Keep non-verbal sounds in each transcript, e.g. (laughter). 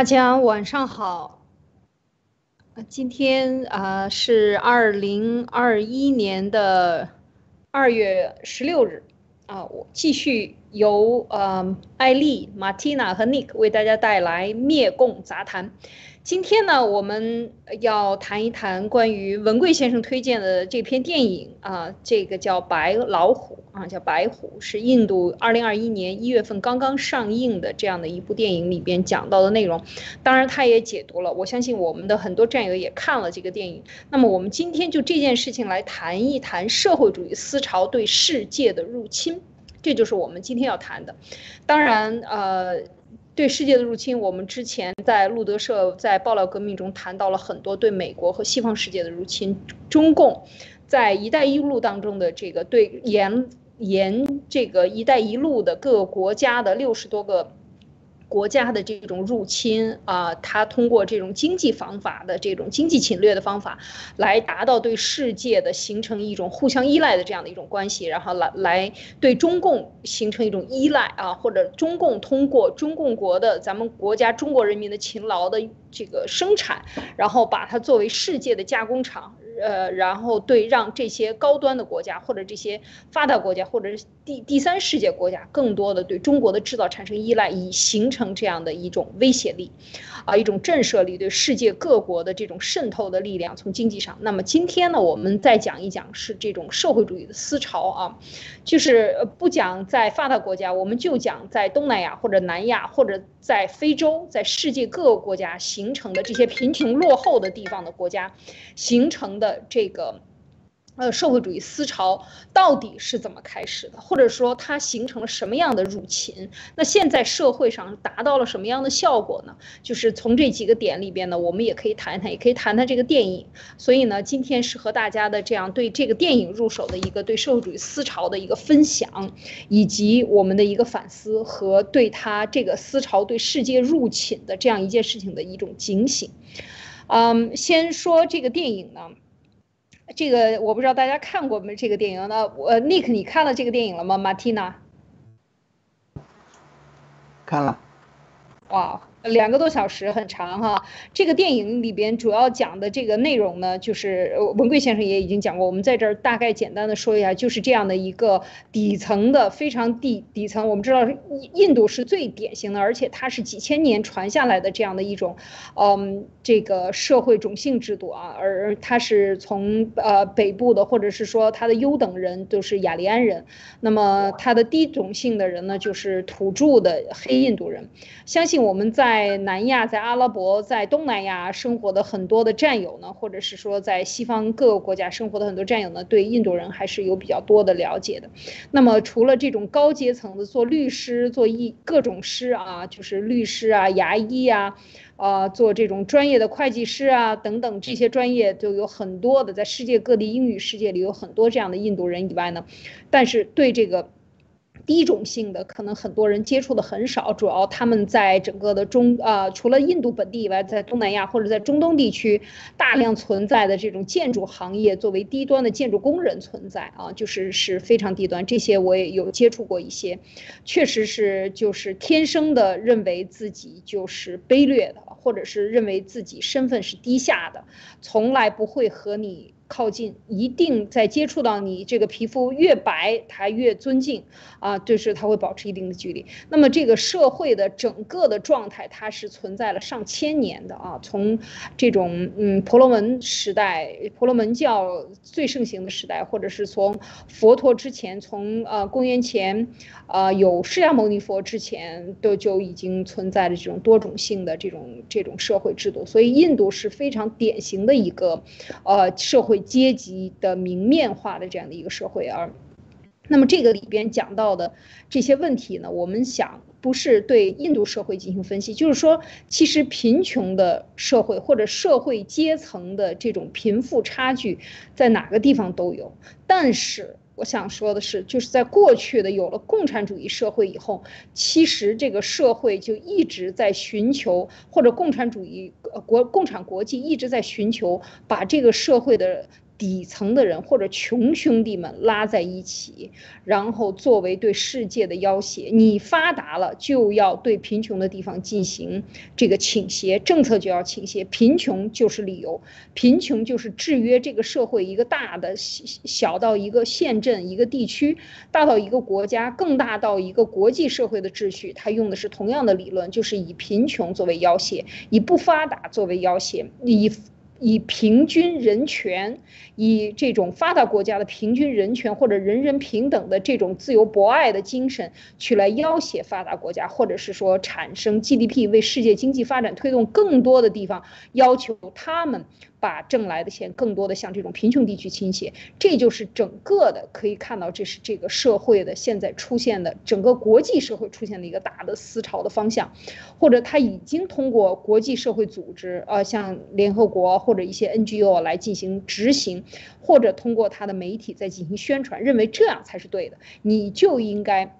大家晚上好。今天啊是二零二一年的二月十六日啊，我继续由呃艾丽、马蒂娜和 Nick 为大家带来灭共杂谈。今天呢，我们要谈一谈关于文贵先生推荐的这篇电影啊，这个叫《白老虎》啊，叫《白虎》，是印度二零二一年一月份刚刚上映的这样的一部电影里边讲到的内容。当然，他也解读了，我相信我们的很多战友也看了这个电影。那么，我们今天就这件事情来谈一谈社会主义思潮对世界的入侵，这就是我们今天要谈的。当然，呃。对世界的入侵，我们之前在路德社在爆料革命中谈到了很多对美国和西方世界的入侵。中共在“一带一路”当中的这个对沿沿这个“一带一路”的各个国家的六十多个。国家的这种入侵啊，它通过这种经济方法的这种经济侵略的方法，来达到对世界的形成一种互相依赖的这样的一种关系，然后来来对中共形成一种依赖啊，或者中共通过中共国的咱们国家中国人民的勤劳的这个生产，然后把它作为世界的加工厂。呃，然后对让这些高端的国家或者这些发达国家或者是第第三世界国家更多的对中国的制造产生依赖，以形成这样的一种威胁力，啊，一种震慑力，对世界各国的这种渗透的力量。从经济上，那么今天呢，我们再讲一讲是这种社会主义的思潮啊，就是不讲在发达国家，我们就讲在东南亚或者南亚或者在非洲，在世界各个国家形成的这些贫穷落后的地方的国家形成的。这个，呃，社会主义思潮到底是怎么开始的？或者说它形成了什么样的入侵？那现在社会上达到了什么样的效果呢？就是从这几个点里边呢，我们也可以谈谈，也可以谈谈这个电影。所以呢，今天是和大家的这样对这个电影入手的一个对社会主义思潮的一个分享，以及我们的一个反思和对它这个思潮对世界入侵的这样一件事情的一种警醒。嗯，先说这个电影呢。这个我不知道大家看过没？这个电影呢？我 Nick，你看了这个电影了吗？Martina，看了。哇。两个多小时很长哈，这个电影里边主要讲的这个内容呢，就是文贵先生也已经讲过，我们在这儿大概简单的说一下，就是这样的一个底层的非常底底层，我们知道印度是最典型的，而且它是几千年传下来的这样的一种，嗯，这个社会种姓制度啊，而它是从呃北部的，或者是说它的优等人都是雅利安人，那么它的低种姓的人呢，就是土著的黑印度人，相信我们在。在南亚，在阿拉伯，在东南亚生活的很多的战友呢，或者是说在西方各个国家生活的很多战友呢，对印度人还是有比较多的了解的。那么除了这种高阶层的做律师、做医各种师啊，就是律师啊、牙医啊，啊，做这种专业的会计师啊等等这些专业都有很多的，在世界各地英语世界里有很多这样的印度人以外呢，但是对这个。低种姓的可能很多人接触的很少，主要他们在整个的中啊，除了印度本地以外，在东南亚或者在中东地区大量存在的这种建筑行业，作为低端的建筑工人存在啊，就是是非常低端。这些我也有接触过一些，确实是就是天生的认为自己就是卑劣的，或者是认为自己身份是低下的，从来不会和你。靠近一定在接触到你这个皮肤越白，他越尊敬啊，就是他会保持一定的距离。那么这个社会的整个的状态，它是存在了上千年的啊，从这种嗯婆罗门时代，婆罗门教最盛行的时代，或者是从佛陀之前，从呃公元前啊有释迦牟尼佛之前，都就已经存在着这种多种性的这种这种社会制度。所以印度是非常典型的一个呃社会。阶级的明面化的这样的一个社会，而那么这个里边讲到的这些问题呢，我们想不是对印度社会进行分析，就是说，其实贫穷的社会或者社会阶层的这种贫富差距在哪个地方都有。但是我想说的是，就是在过去的有了共产主义社会以后，其实这个社会就一直在寻求，或者共产主义国共产国际一直在寻求把这个社会的。底层的人或者穷兄弟们拉在一起，然后作为对世界的要挟。你发达了，就要对贫穷的地方进行这个倾斜，政策就要倾斜。贫穷就是理由，贫穷就是制约这个社会一个大的小到一个县镇、一个地区，大到一个国家，更大到一个国际社会的秩序。他用的是同样的理论，就是以贫穷作为要挟，以不发达作为要挟，以。以平均人权，以这种发达国家的平均人权或者人人平等的这种自由博爱的精神，去来要挟发达国家，或者是说产生 GDP 为世界经济发展推动更多的地方，要求他们。把挣来的钱更多的向这种贫穷地区倾斜，这就是整个的可以看到，这是这个社会的现在出现的整个国际社会出现的一个大的思潮的方向，或者他已经通过国际社会组织，呃，像联合国或者一些 NGO 来进行执行，或者通过他的媒体在进行宣传，认为这样才是对的，你就应该。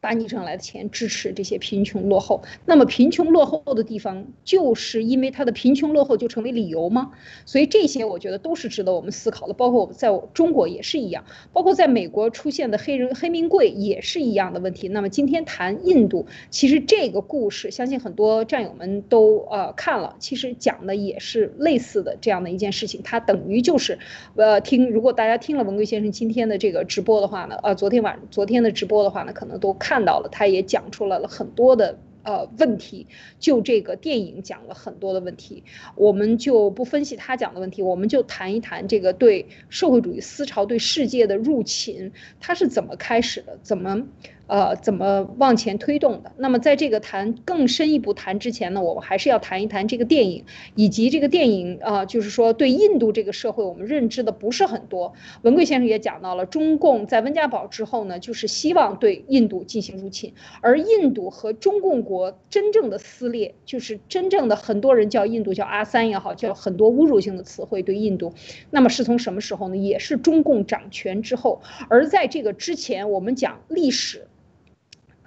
把你挣来的钱支持这些贫穷落后，那么贫穷落后的地方，就是因为它的贫穷落后就成为理由吗？所以这些我觉得都是值得我们思考的，包括我们在中国也是一样，包括在美国出现的黑人黑名贵也是一样的问题。那么今天谈印度，其实这个故事，相信很多战友们都呃看了，其实讲的也是类似的这样的一件事情。它等于就是，呃，听如果大家听了文贵先生今天的这个直播的话呢，呃，昨天晚昨天的直播的话呢，可能都看。看到了，他也讲出来了很多的呃问题，就这个电影讲了很多的问题，我们就不分析他讲的问题，我们就谈一谈这个对社会主义思潮对世界的入侵，它是怎么开始的，怎么。呃，怎么往前推动的？那么，在这个谈更深一步谈之前呢，我们还是要谈一谈这个电影，以及这个电影啊，就是说对印度这个社会，我们认知的不是很多。文贵先生也讲到了，中共在温家宝之后呢，就是希望对印度进行入侵，而印度和中共国真正的撕裂，就是真正的很多人叫印度叫阿三也好，叫很多侮辱性的词汇对印度。那么是从什么时候呢？也是中共掌权之后。而在这个之前，我们讲历史。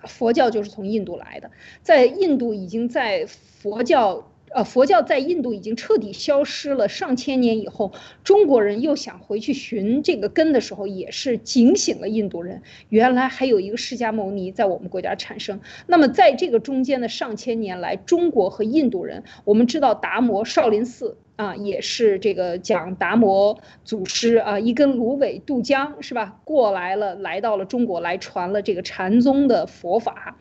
佛教就是从印度来的，在印度已经在佛教，呃，佛教在印度已经彻底消失了上千年以后，中国人又想回去寻这个根的时候，也是警醒了印度人，原来还有一个释迦牟尼在我们国家产生。那么在这个中间的上千年来，中国和印度人，我们知道达摩少林寺。啊，也是这个讲达摩祖师啊，一根芦苇渡江是吧？过来了，来到了中国，来传了这个禅宗的佛法。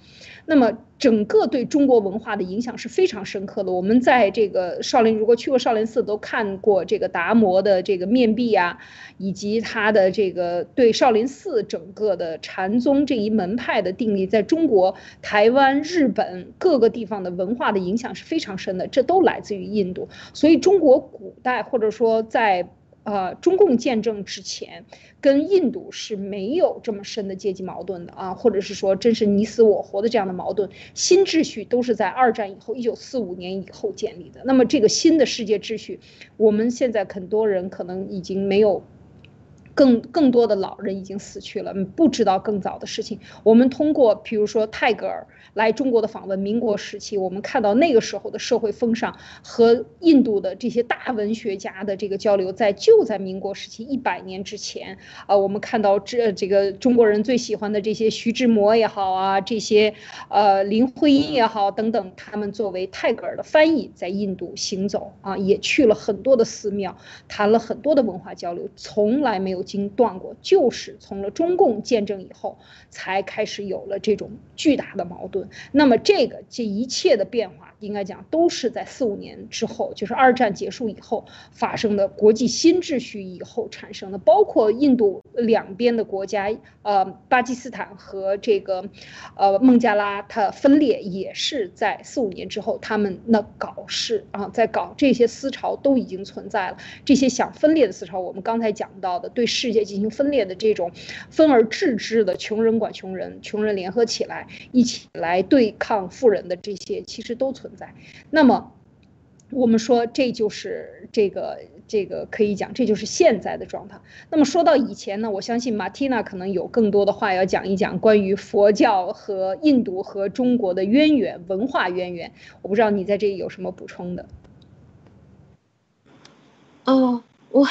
那么整个对中国文化的影响是非常深刻的。我们在这个少林，如果去过少林寺，都看过这个达摩的这个面壁啊，以及他的这个对少林寺整个的禅宗这一门派的定义，在中国、台湾、日本各个地方的文化的影响是非常深的。这都来自于印度，所以中国古代或者说在。呃，中共建政之前，跟印度是没有这么深的阶级矛盾的啊，或者是说真是你死我活的这样的矛盾。新秩序都是在二战以后，一九四五年以后建立的。那么这个新的世界秩序，我们现在很多人可能已经没有。更更多的老人已经死去了，不知道更早的事情。我们通过，比如说泰戈尔来中国的访问，民国时期，我们看到那个时候的社会风尚和印度的这些大文学家的这个交流，在就在民国时期一百年之前啊，我们看到这这个中国人最喜欢的这些徐志摩也好啊，这些呃林徽因也好等等，他们作为泰戈尔的翻译在印度行走啊，也去了很多的寺庙，谈了很多的文化交流，从来没有。经断过，就是从了中共建政以后，才开始有了这种巨大的矛盾。那么这个这一切的变化。应该讲都是在四五年之后，就是二战结束以后发生的国际新秩序以后产生的，包括印度两边的国家，呃，巴基斯坦和这个，呃，孟加拉，它分裂也是在四五年之后，他们那搞事啊，在搞这些思潮都已经存在了，这些想分裂的思潮，我们刚才讲到的对世界进行分裂的这种分而治之的穷人管穷人，穷人联合起来一起来对抗富人的这些，其实都存。在，那么我们说这就是这个这个可以讲，这就是现在的状态。那么说到以前呢，我相信马蒂娜可能有更多的话要讲一讲关于佛教和印度和中国的渊源、文化渊源。我不知道你在这里有什么补充的？哦，我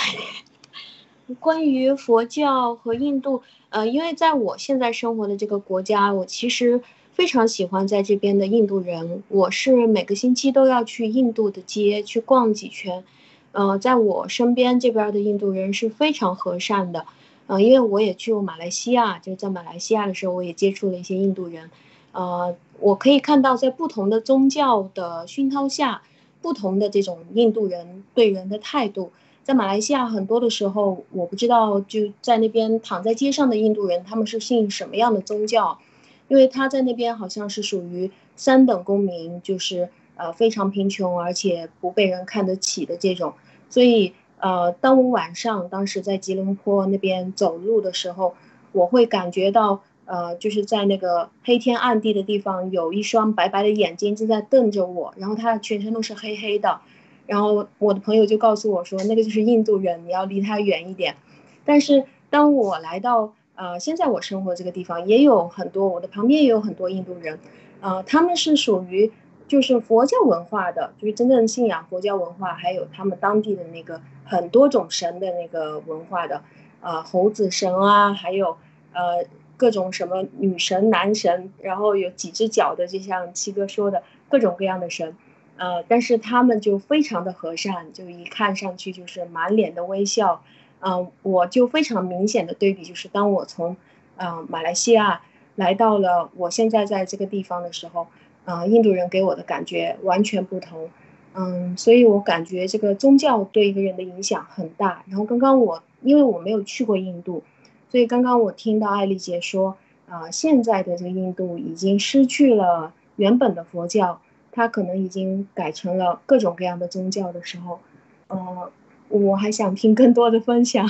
关于佛教和印度，呃，因为在我现在生活的这个国家，我其实非常喜欢在这边的印度人。我是每个星期都要去印度的街去逛几圈，呃，在我身边这边的印度人是非常和善的，呃，因为我也去过马来西亚，就是在马来西亚的时候，我也接触了一些印度人，呃，我可以看到在不同的宗教的熏陶下，不同的这种印度人对人的态度。在马来西亚，很多的时候，我不知道就在那边躺在街上的印度人，他们是信什么样的宗教？因为他在那边好像是属于三等公民，就是呃非常贫穷，而且不被人看得起的这种。所以呃，当我晚上当时在吉隆坡那边走路的时候，我会感觉到呃，就是在那个黑天暗地的地方，有一双白白的眼睛正在瞪着我，然后他全身都是黑黑的。然后我的朋友就告诉我说，那个就是印度人，你要离他远一点。但是当我来到呃现在我生活这个地方，也有很多我的旁边也有很多印度人，呃他们是属于就是佛教文化的，就是真正信仰佛教文化，还有他们当地的那个很多种神的那个文化的，呃猴子神啊，还有呃各种什么女神男神，然后有几只脚的，就像七哥说的各种各样的神。呃，但是他们就非常的和善，就一看上去就是满脸的微笑，嗯，我就非常明显的对比，就是当我从，呃，马来西亚来到了我现在在这个地方的时候，呃，印度人给我的感觉完全不同，嗯，所以我感觉这个宗教对一个人的影响很大。然后刚刚我因为我没有去过印度，所以刚刚我听到艾丽姐说，啊，现在的这个印度已经失去了原本的佛教。它可能已经改成了各种各样的宗教的时候，呃，我还想听更多的分享。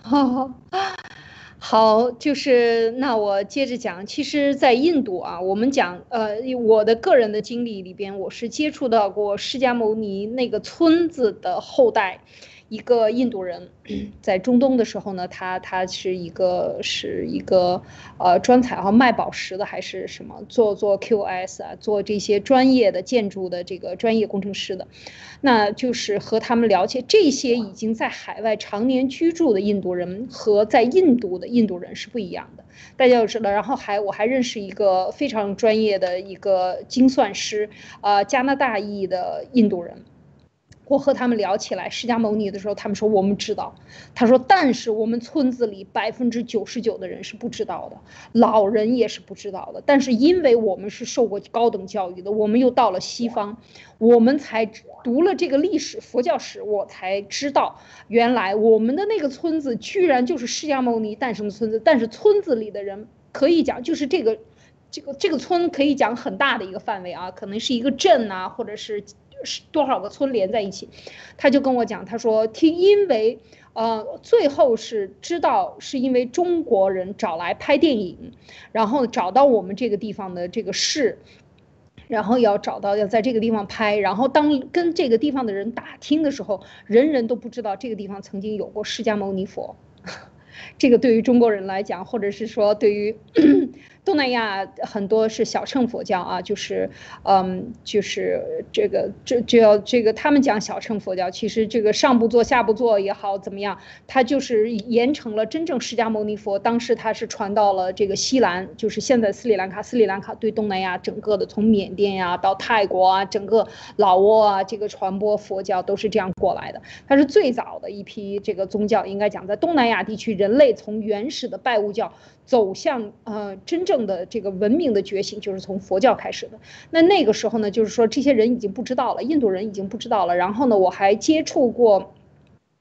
好，(laughs) 好，就是那我接着讲。其实，在印度啊，我们讲，呃，我的个人的经历里边，我是接触到过释迦牟尼那个村子的后代。一个印度人，(clears throat) 在中东的时候呢，他他是一个是一个呃专采哈卖宝石的还是什么做做 QS 啊做这些专业的建筑的这个专业工程师的，那就是和他们了解这些已经在海外常年居住的印度人和在印度的印度人是不一样的，大家要知道。然后还我还认识一个非常专业的一个精算师，呃加拿大裔的印度人。我和他们聊起来释迦牟尼的时候，他们说我们知道。他说，但是我们村子里百分之九十九的人是不知道的，老人也是不知道的。但是因为我们是受过高等教育的，我们又到了西方，我们才读了这个历史佛教史，我才知道原来我们的那个村子居然就是释迦牟尼诞生的村子。但是村子里的人可以讲，就是这个，这个这个村可以讲很大的一个范围啊，可能是一个镇啊，或者是。是多少个村连在一起，他就跟我讲，他说听，因为呃，最后是知道是因为中国人找来拍电影，然后找到我们这个地方的这个市，然后要找到要在这个地方拍，然后当跟这个地方的人打听的时候，人人都不知道这个地方曾经有过释迦牟尼佛，(laughs) 这个对于中国人来讲，或者是说对于。东南亚很多是小乘佛教啊，就是，嗯，就是这个这就要这个他们讲小乘佛教，其实这个上部座下部座也好怎么样，它就是延承了真正释迦牟尼佛，当时他是传到了这个西兰，就是现在斯里兰卡，斯里兰卡对东南亚整个的从缅甸呀到泰国啊，整个老挝啊这个传播佛教都是这样过来的，它是最早的一批这个宗教，应该讲在东南亚地区，人类从原始的拜物教。走向呃真正的这个文明的觉醒，就是从佛教开始的。那那个时候呢，就是说这些人已经不知道了，印度人已经不知道了。然后呢，我还接触过。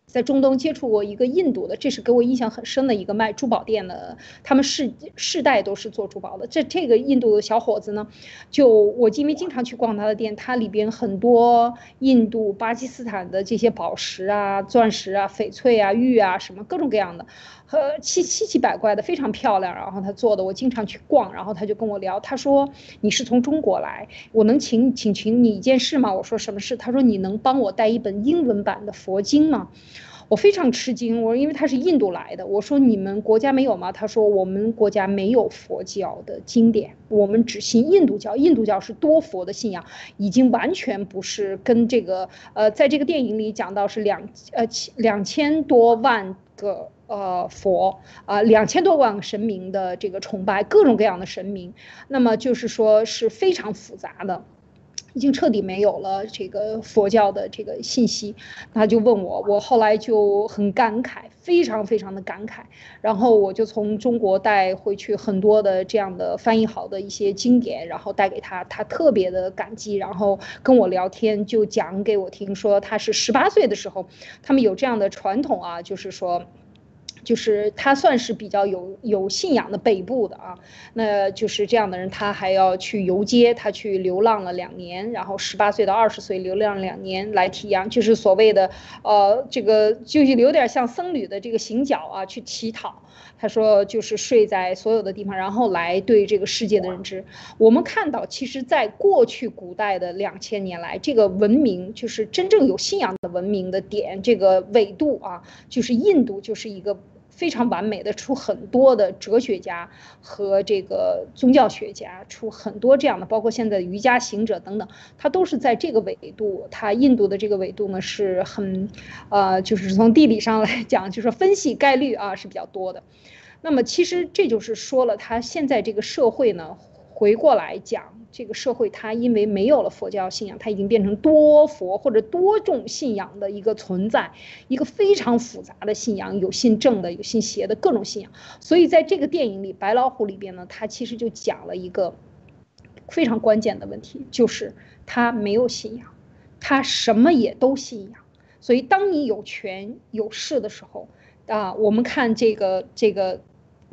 在中东接触过一个印度的，这是给我印象很深的一个卖珠宝店的，他们世世代都是做珠宝的。这这个印度的小伙子呢，就我因为经常去逛他的店，他里边很多印度、巴基斯坦的这些宝石啊、钻石啊、翡翠啊、玉啊什么各种各样的，和七七七百怪的非常漂亮。然后他做的，我经常去逛，然后他就跟我聊，他说你是从中国来，我能请请请你一件事吗？我说什么事？他说你能帮我带一本英文版的佛经吗？我非常吃惊，我说因为他是印度来的，我说你们国家没有吗？他说我们国家没有佛教的经典，我们只信印度教，印度教是多佛的信仰，已经完全不是跟这个呃，在这个电影里讲到是两呃两千多万个呃佛啊，两千多万个神明的这个崇拜，各种各样的神明，那么就是说是非常复杂的。已经彻底没有了这个佛教的这个信息，他就问我，我后来就很感慨，非常非常的感慨。然后我就从中国带回去很多的这样的翻译好的一些经典，然后带给他，他特别的感激，然后跟我聊天，就讲给我听，说他是十八岁的时候，他们有这样的传统啊，就是说。就是他算是比较有有信仰的北部的啊，那就是这样的人，他还要去游街，他去流浪了两年，然后十八岁到二十岁流浪两年来体验，就是所谓的呃这个就是有点像僧侣的这个行脚啊，去乞讨。他说就是睡在所有的地方，然后来对这个世界的认知。我们看到，其实在过去古代的两千年来，这个文明就是真正有信仰的文明的点，这个纬度啊，就是印度就是一个。非常完美的出很多的哲学家和这个宗教学家，出很多这样的，包括现在瑜伽行者等等，他都是在这个纬度。他印度的这个纬度呢是很，呃，就是从地理上来讲，就是分析概率啊是比较多的。那么其实这就是说了，他现在这个社会呢。回过来讲，这个社会它因为没有了佛教信仰，它已经变成多佛或者多种信仰的一个存在，一个非常复杂的信仰，有信正的，有信邪的各种信仰。所以在这个电影里，《白老虎》里边呢，它其实就讲了一个非常关键的问题，就是他没有信仰，他什么也都信仰。所以当你有权有势的时候，啊，我们看这个这个。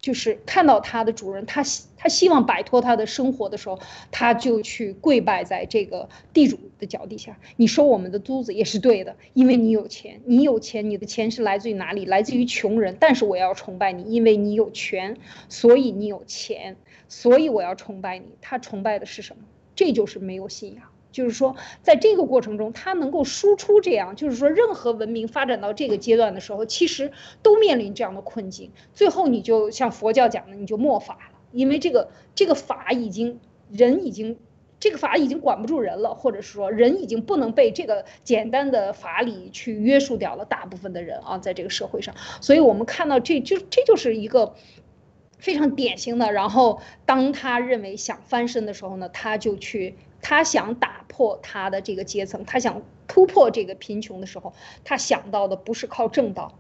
就是看到他的主人，他希他希望摆脱他的生活的时候，他就去跪拜在这个地主的脚底下。你收我们的租子也是对的，因为你有钱，你有钱，你的钱是来自于哪里？来自于穷人。但是我要崇拜你，因为你有权，所以你有钱，所以我要崇拜你。他崇拜的是什么？这就是没有信仰。就是说，在这个过程中，它能够输出这样，就是说，任何文明发展到这个阶段的时候，其实都面临这样的困境。最后，你就像佛教讲的，你就末法了，因为这个这个法已经人已经这个法已经管不住人了，或者是说人已经不能被这个简单的法理去约束掉了大部分的人啊，在这个社会上。所以我们看到这就这就是一个非常典型的。然后，当他认为想翻身的时候呢，他就去。他想打破他的这个阶层，他想突破这个贫穷的时候，他想到的不是靠正道，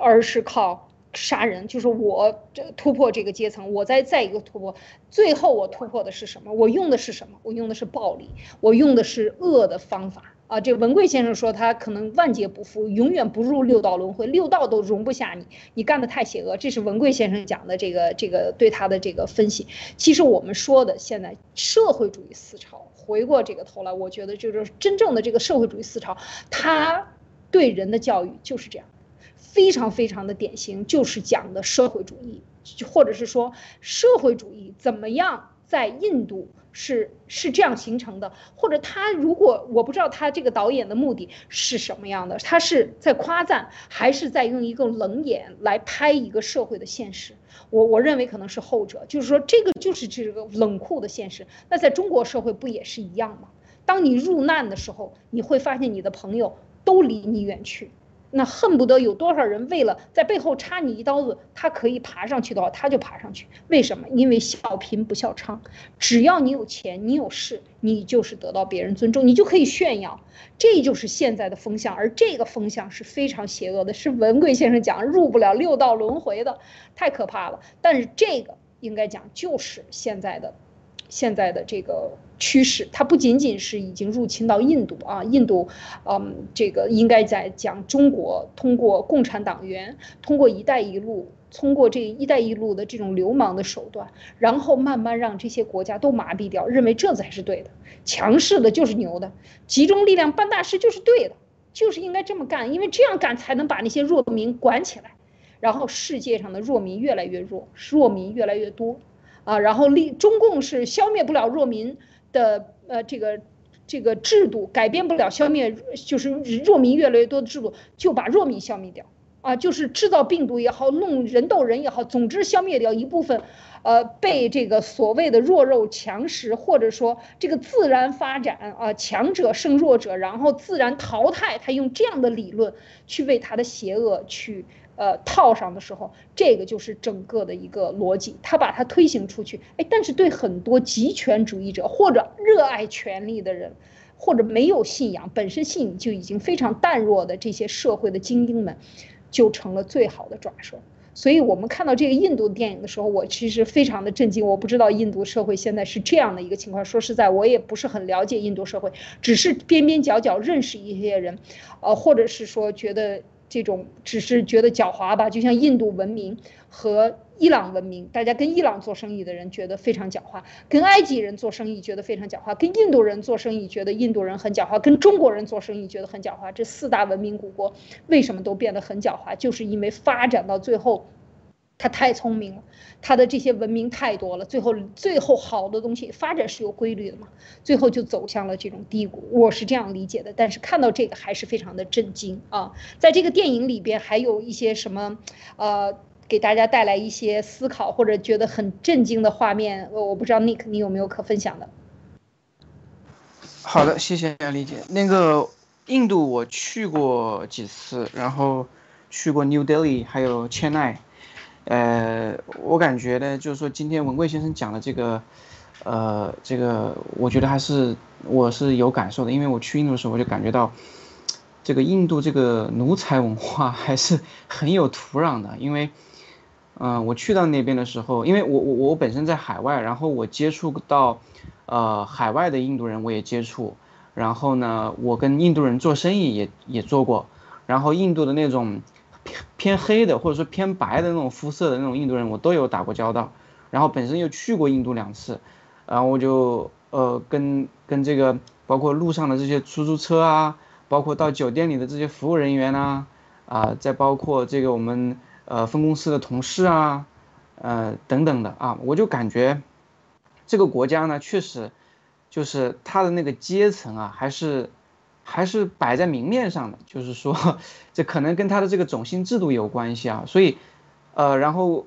而是靠杀人。就是我这突破这个阶层，我再再一个突破，最后我突破的是什么？我用的是什么？我用的是暴力，我用的是恶的方法。啊，这文贵先生说他可能万劫不复，永远不入六道轮回，六道都容不下你，你干的太邪恶。这是文贵先生讲的这个这个对他的这个分析。其实我们说的现在社会主义思潮，回过这个头来，我觉得就是真正的这个社会主义思潮，他对人的教育就是这样，非常非常的典型，就是讲的社会主义，或者是说社会主义怎么样在印度。是是这样形成的，或者他如果我不知道他这个导演的目的是什么样的，他是在夸赞，还是在用一个冷眼来拍一个社会的现实？我我认为可能是后者，就是说这个就是这个冷酷的现实。那在中国社会不也是一样吗？当你入难的时候，你会发现你的朋友都离你远去。那恨不得有多少人为了在背后插你一刀子，他可以爬上去的话，他就爬上去。为什么？因为笑贫不笑娼，只要你有钱，你有势，你就是得到别人尊重，你就可以炫耀。这就是现在的风向，而这个风向是非常邪恶的，是文贵先生讲入不了六道轮回的，太可怕了。但是这个应该讲就是现在的。现在的这个趋势，它不仅仅是已经入侵到印度啊，印度，嗯，这个应该在讲中国通过共产党员，通过“一带一路”，通过这“一带一路”的这种流氓的手段，然后慢慢让这些国家都麻痹掉，认为这才是对的，强势的就是牛的，集中力量办大事就是对的，就是应该这么干，因为这样干才能把那些弱民管起来，然后世界上的弱民越来越弱，弱民越来越多。啊，然后立中共是消灭不了弱民的，呃，这个这个制度，改变不了消灭，就是弱民越来越多的制度，就把弱民消灭掉啊，就是制造病毒也好，弄人斗人也好，总之消灭掉一部分，呃，被这个所谓的弱肉强食，或者说这个自然发展啊，强者胜弱者，然后自然淘汰，他用这样的理论去为他的邪恶去。呃，套上的时候，这个就是整个的一个逻辑，他把它推行出去，哎，但是对很多极权主义者或者热爱权力的人，或者没有信仰，本身信就已经非常淡弱的这些社会的精英们，就成了最好的抓手。所以我们看到这个印度电影的时候，我其实非常的震惊。我不知道印度社会现在是这样的一个情况。说实在，我也不是很了解印度社会，只是边边角角认识一些人，呃，或者是说觉得。这种只是觉得狡猾吧，就像印度文明和伊朗文明，大家跟伊朗做生意的人觉得非常狡猾，跟埃及人做生意觉得非常狡猾，跟印度人做生意觉得印度人很狡猾，跟中国人做生意觉得很狡猾。这四大文明古国为什么都变得很狡猾？就是因为发展到最后。他太聪明了，他的这些文明太多了，最后最后好的东西发展是有规律的嘛，最后就走向了这种低谷，我是这样理解的。但是看到这个还是非常的震惊啊！在这个电影里边还有一些什么，呃，给大家带来一些思考或者觉得很震惊的画面，我我不知道 Nick 你有没有可分享的？好的，谢谢李姐。那个印度我去过几次，然后去过 New Delhi，还有 Chennai。呃，我感觉呢，就是说今天文贵先生讲的这个，呃，这个我觉得还是我是有感受的，因为我去印度的时候，我就感觉到，这个印度这个奴才文化 (laughs) 还是很有土壤的。因为，嗯，我去到那边的时候，因为我我我本身在海外，然后我接触到，呃，海外的印度人我也接触，然后呢，我跟印度人做生意也也做过，然后印度的那种。偏黑的或者说偏白的那种肤色的那种印度人，我都有打过交道，然后本身又去过印度两次，然后我就呃跟跟这个包括路上的这些出租车啊，包括到酒店里的这些服务人员呐，啊，再包括这个我们呃分公司的同事啊，呃等等的啊，我就感觉这个国家呢，确实就是它的那个阶层啊，还是。还是摆在明面上的，就是说，这可能跟他的这个种姓制度有关系啊。所以，呃，然后，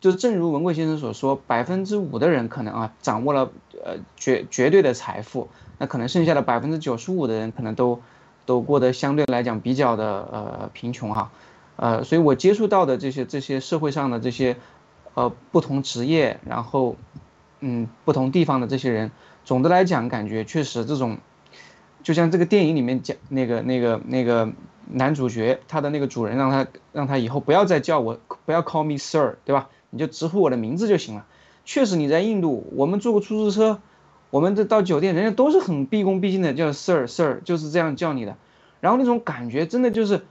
就正如文贵先生所说，百分之五的人可能啊掌握了呃绝绝对的财富，那可能剩下的百分之九十五的人可能都都过得相对来讲比较的呃贫穷哈，呃，所以我接触到的这些这些社会上的这些呃不同职业，然后嗯不同地方的这些人，总的来讲感觉确实这种。就像这个电影里面讲那个那个那个男主角，他的那个主人让他让他以后不要再叫我，不要 call me sir，对吧？你就直呼我的名字就行了。确实你在印度，我们坐个出租车，我们这到酒店，人家都是很毕恭毕敬的叫 sir sir，就是这样叫你的。然后那种感觉真的就是，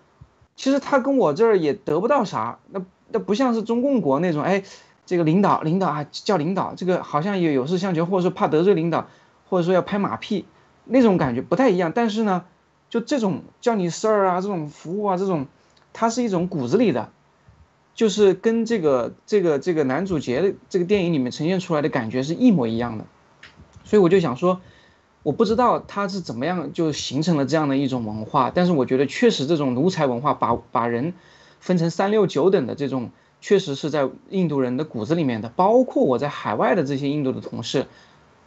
其实他跟我这儿也得不到啥，那那不像是中共国那种，哎，这个领导领导啊叫领导，这个好像也有事相求，或者说怕得罪领导，或者说要拍马屁。那种感觉不太一样，但是呢，就这种叫你 sir 啊，这种服务啊，这种，它是一种骨子里的，就是跟这个这个这个男主角的这个电影里面呈现出来的感觉是一模一样的，所以我就想说，我不知道他是怎么样就形成了这样的一种文化，但是我觉得确实这种奴才文化把把人分成三六九等的这种，确实是在印度人的骨子里面的，包括我在海外的这些印度的同事。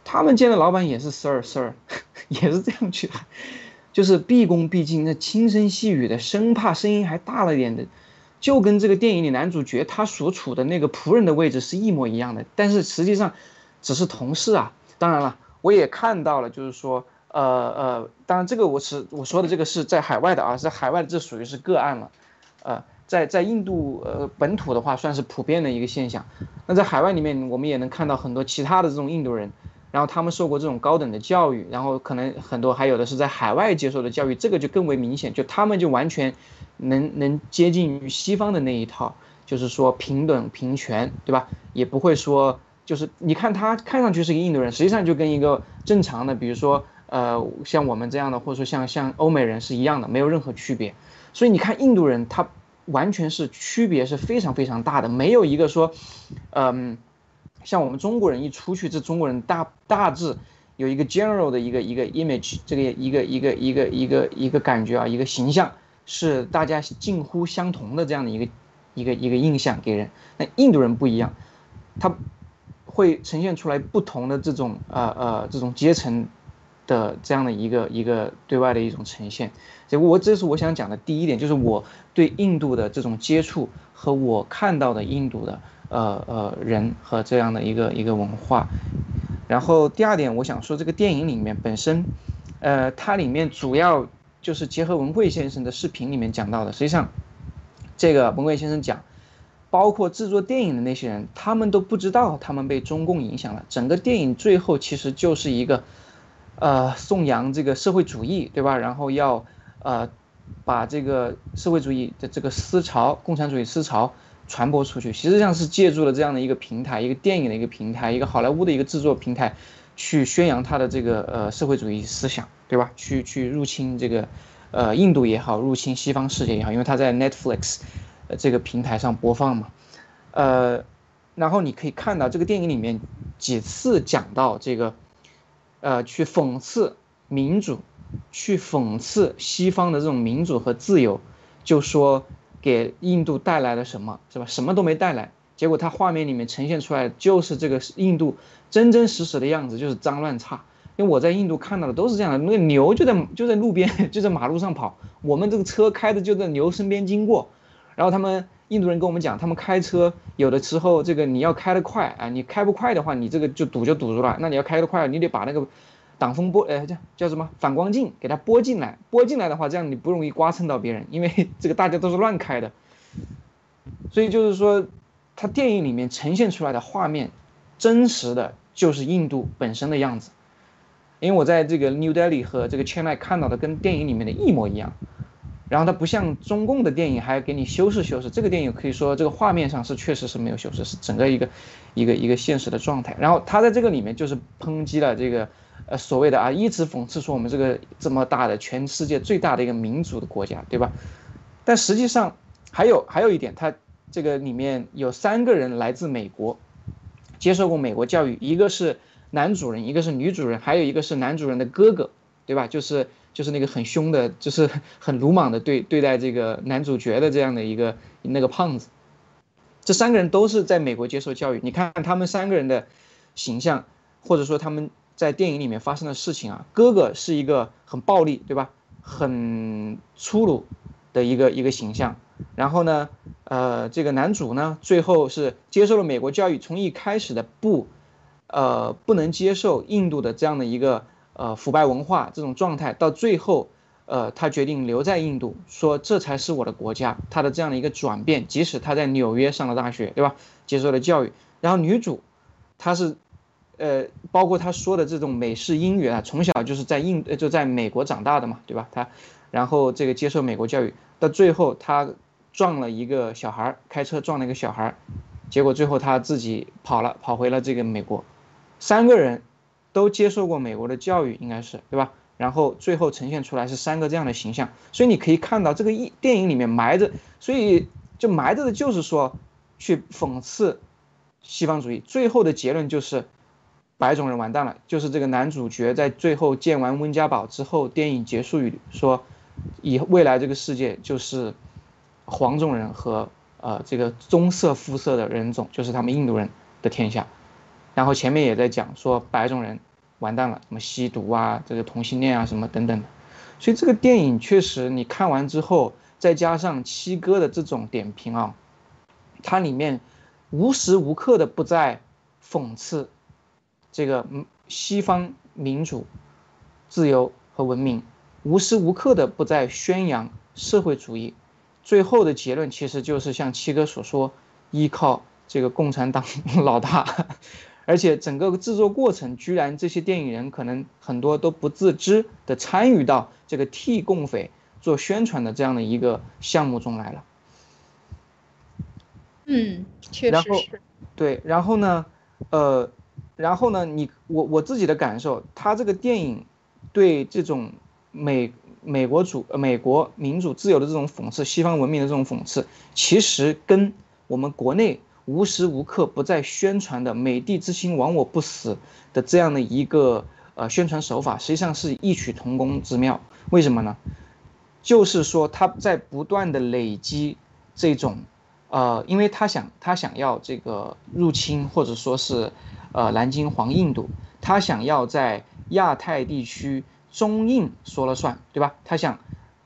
他们见的老板也是 Sir Sir，(laughs) 也是这样去喊，就是毕恭毕敬，那轻声细语的，生怕声音还大了点的，就跟这个电影里男主角他所处的那个仆人的位置是一模一样的。但是实际上只是同事啊。当然了，我也看到了，就是说，呃呃，当然这个我是我说的这个是在海外的啊，在海外这属于是个案了，呃，在在印度呃本土的话算是普遍的一个现象。那在海外里面，我们也能看到很多其他的这种印度人。然后他们受过这种高等的教育，然后可能很多还有的是在海外接受的教育，这个就更为明显，就他们就完全能能接近于西方的那一套，就是说平等平权，对吧？也不会说就是你看他看上去是一个印度人，实际上就跟一个正常的，比如说呃像我们这样的，或者说像像欧美人是一样的，没有任何区别。所以你看印度人，他完全是区别是非常非常大的，没有一个说，嗯。像我们中国人一出去，这中国人大大致有一个 general 的一个一个 image，这个一个一个一个一个一个感觉啊，一个形象是大家近乎相同的这样的一个一个一个印象给人。那印度人不一样，他会呈现出来不同的这种呃呃这种阶层的这样的一个一个对外的一种呈现。结果我这是我想讲的第一点，就是我对印度的这种接触和我看到的印度的呃呃人和这样的一个一个文化。然后第二点，我想说这个电影里面本身，呃，它里面主要就是结合文贵先生的视频里面讲到的。实际上，这个文贵先生讲，包括制作电影的那些人，他们都不知道他们被中共影响了。整个电影最后其实就是一个，呃，颂扬这个社会主义，对吧？然后要呃，把这个社会主义的这个思潮、共产主义思潮。传播出去，实际上是借助了这样的一个平台，一个电影的一个平台，一个好莱坞的一个制作平台，去宣扬他的这个呃社会主义思想，对吧？去去入侵这个，呃印度也好，入侵西方世界也好，因为他在 Netflix，这个平台上播放嘛，呃，然后你可以看到这个电影里面几次讲到这个，呃去讽刺民主，去讽刺西方的这种民主和自由，就说。给印度带来了什么，是吧？什么都没带来，结果它画面里面呈现出来就是这个印度真真实实的样子，就是脏乱差。因为我在印度看到的都是这样的，那个牛就在就在路边，就在马路上跑，我们这个车开的就在牛身边经过，然后他们印度人跟我们讲，他们开车有的时候这个你要开得快啊，你开不快的话，你这个就堵就堵住了，那你要开得快，你得把那个。挡风玻，呃，叫叫什么反光镜，给它拨进来，拨进来的话，这样你不容易刮蹭到别人，因为 (laughs) 这个大家都是乱开的，所以就是说，它电影里面呈现出来的画面，真实的就是印度本身的样子，因为我在这个 New Delhi 和这个 Chennai 看到的跟电影里面的一模一样，然后它不像中共的电影还要给你修饰修饰，这个电影可以说这个画面上是确实是没有修饰，是整个一个一个一个现实的状态，然后它在这个里面就是抨击了这个。呃，所谓的啊，一直讽刺说我们这个这么大的全世界最大的一个民族的国家，对吧？但实际上还有还有一点，他这个里面有三个人来自美国，接受过美国教育，一个是男主人，一个是女主人，还有一个是男主人的哥哥，对吧？就是就是那个很凶的，就是很鲁莽的对对待这个男主角的这样的一个那个胖子，这三个人都是在美国接受教育。你看他们三个人的形象，或者说他们。在电影里面发生的事情啊，哥哥是一个很暴力，对吧？很粗鲁的一个一个形象。然后呢，呃，这个男主呢，最后是接受了美国教育，从一开始的不，呃，不能接受印度的这样的一个呃腐败文化这种状态，到最后，呃，他决定留在印度，说这才是我的国家。他的这样的一个转变，即使他在纽约上了大学，对吧？接受了教育。然后女主，她是。呃，包括他说的这种美式英语啊，从小就是在印就在美国长大的嘛，对吧？他，然后这个接受美国教育，到最后他撞了一个小孩儿，开车撞了一个小孩儿，结果最后他自己跑了，跑回了这个美国。三个人都接受过美国的教育，应该是对吧？然后最后呈现出来是三个这样的形象，所以你可以看到这个一电影里面埋着，所以就埋着的就是说去讽刺西方主义，最后的结论就是。白种人完蛋了，就是这个男主角在最后见完温家宝之后，电影结束语说，以未来这个世界就是黄种人和呃这个棕色肤色的人种，就是他们印度人的天下。然后前面也在讲说白种人完蛋了，什么吸毒啊，这个同性恋啊什么等等的。所以这个电影确实你看完之后，再加上七哥的这种点评啊，它里面无时无刻的不在讽刺。这个西方民主、自由和文明，无时无刻的不在宣扬社会主义，最后的结论其实就是像七哥所说，依靠这个共产党 (laughs) 老大，而且整个制作过程，居然这些电影人可能很多都不自知的参与到这个替共匪做宣传的这样的一个项目中来了。嗯，确实是。对，然后呢，呃。然后呢，你我我自己的感受，他这个电影对这种美美国主美国民主自由的这种讽刺，西方文明的这种讽刺，其实跟我们国内无时无刻不在宣传的“美帝之心亡我不死”的这样的一个呃宣传手法实际上是异曲同工之妙。为什么呢？就是说他在不断的累积这种，呃，因为他想他想要这个入侵或者说是，呃，南京黄印度，他想要在亚太地区中印说了算，对吧？他想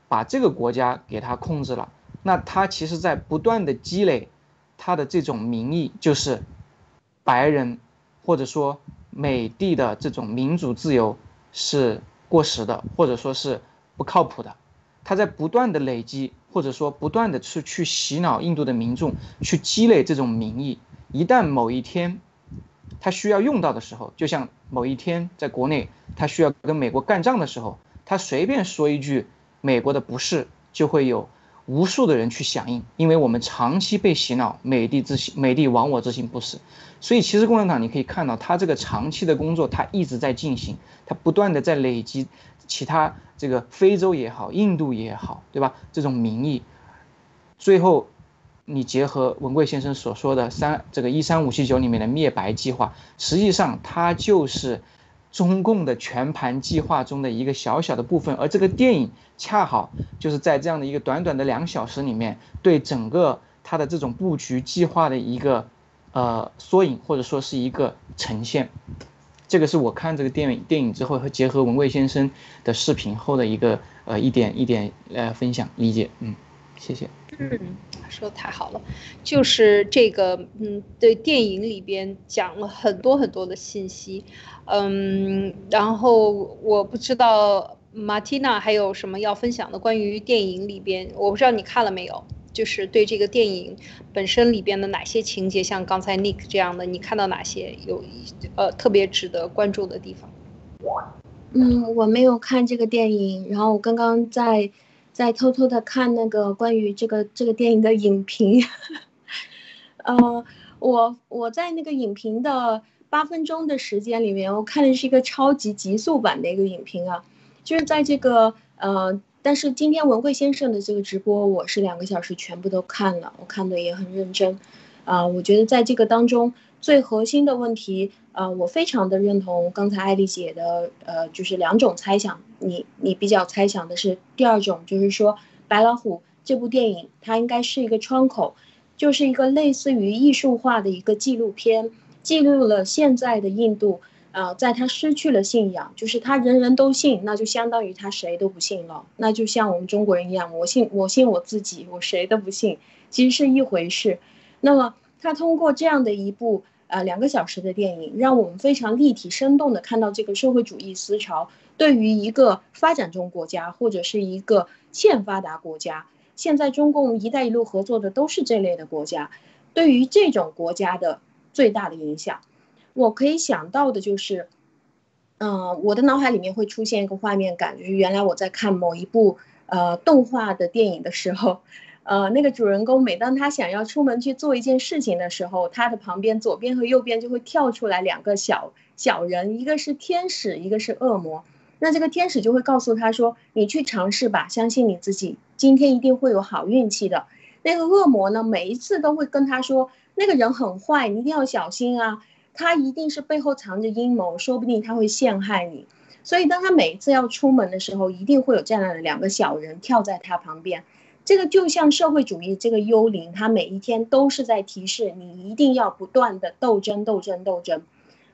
把这个国家给他控制了，那他其实在不断的积累他的这种民意，就是白人或者说美帝的这种民主自由是过时的，或者说是不靠谱的。他在不断的累积，或者说不断的去去洗脑印度的民众，去积累这种民意。一旦某一天，他需要用到的时候，就像某一天在国内他需要跟美国干仗的时候，他随便说一句美国的不是，就会有无数的人去响应。因为我们长期被洗脑，美帝之心，美帝亡我之心不死。所以其实共产党你可以看到，他这个长期的工作，他一直在进行，他不断的在累积。其他这个非洲也好，印度也好，对吧？这种民意，最后你结合文贵先生所说的三这个一三五七九里面的灭白计划，实际上它就是中共的全盘计划中的一个小小的部分。而这个电影恰好就是在这样的一个短短的两小时里面，对整个它的这种布局计划的一个呃缩影，或者说是一个呈现。这个是我看这个电影电影之后和结合文贵先生的视频后的一个呃一点一点呃分享理解，嗯，谢谢。嗯，说的太好了，就是这个嗯，对电影里边讲了很多很多的信息，嗯，然后我不知道马蒂娜还有什么要分享的关于电影里边，我不知道你看了没有。就是对这个电影本身里边的哪些情节，像刚才 Nick 这样的，你看到哪些有呃特别值得关注的地方？嗯，我没有看这个电影，然后我刚刚在在偷偷的看那个关于这个这个电影的影评。(laughs) 呃，我我在那个影评的八分钟的时间里面，我看的是一个超级极速版的一个影评啊，就是在这个呃。但是今天文慧先生的这个直播，我是两个小时全部都看了，我看的也很认真，啊，我觉得在这个当中最核心的问题，呃，我非常的认同刚才艾丽姐的，呃，就是两种猜想，你你比较猜想的是第二种，就是说白老虎这部电影它应该是一个窗口，就是一个类似于艺术化的一个纪录片，记录了现在的印度。呃，在他失去了信仰，就是他人人都信，那就相当于他谁都不信了。那就像我们中国人一样，我信我信我自己，我谁都不信，其实是一回事。那么他通过这样的一部呃两个小时的电影，让我们非常立体生动的看到这个社会主义思潮对于一个发展中国家或者是一个欠发达国家，现在中共“一带一路”合作的都是这类的国家，对于这种国家的最大的影响。我可以想到的就是，嗯，我的脑海里面会出现一个画面感，就是原来我在看某一部呃动画的电影的时候，呃，那个主人公每当他想要出门去做一件事情的时候，他的旁边左边和右边就会跳出来两个小小人，一个是天使，一个是恶魔。那这个天使就会告诉他说：“你去尝试吧，相信你自己，今天一定会有好运气的。”那个恶魔呢，每一次都会跟他说：“那个人很坏，你一定要小心啊。”他一定是背后藏着阴谋，说不定他会陷害你。所以，当他每一次要出门的时候，一定会有这样的两个小人跳在他旁边。这个就像社会主义这个幽灵，他每一天都是在提示你一定要不断的斗争、斗争、斗争。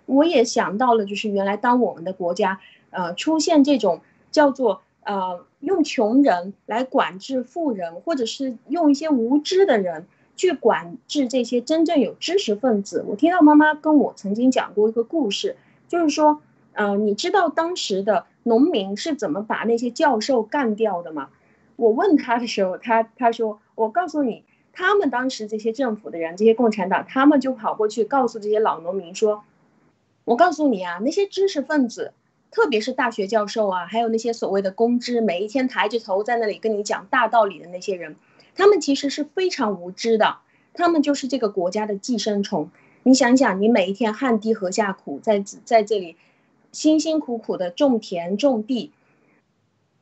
我也想到了，就是原来当我们的国家呃出现这种叫做呃用穷人来管制富人，或者是用一些无知的人。去管制这些真正有知识分子。我听到妈妈跟我曾经讲过一个故事，就是说，呃，你知道当时的农民是怎么把那些教授干掉的吗？我问他的时候，他他说，我告诉你，他们当时这些政府的人，这些共产党，他们就跑过去告诉这些老农民说，我告诉你啊，那些知识分子，特别是大学教授啊，还有那些所谓的公知，每一天抬着头在那里跟你讲大道理的那些人。他们其实是非常无知的，他们就是这个国家的寄生虫。你想想，你每一天汗滴禾下苦，在在这里辛辛苦苦的种田种地，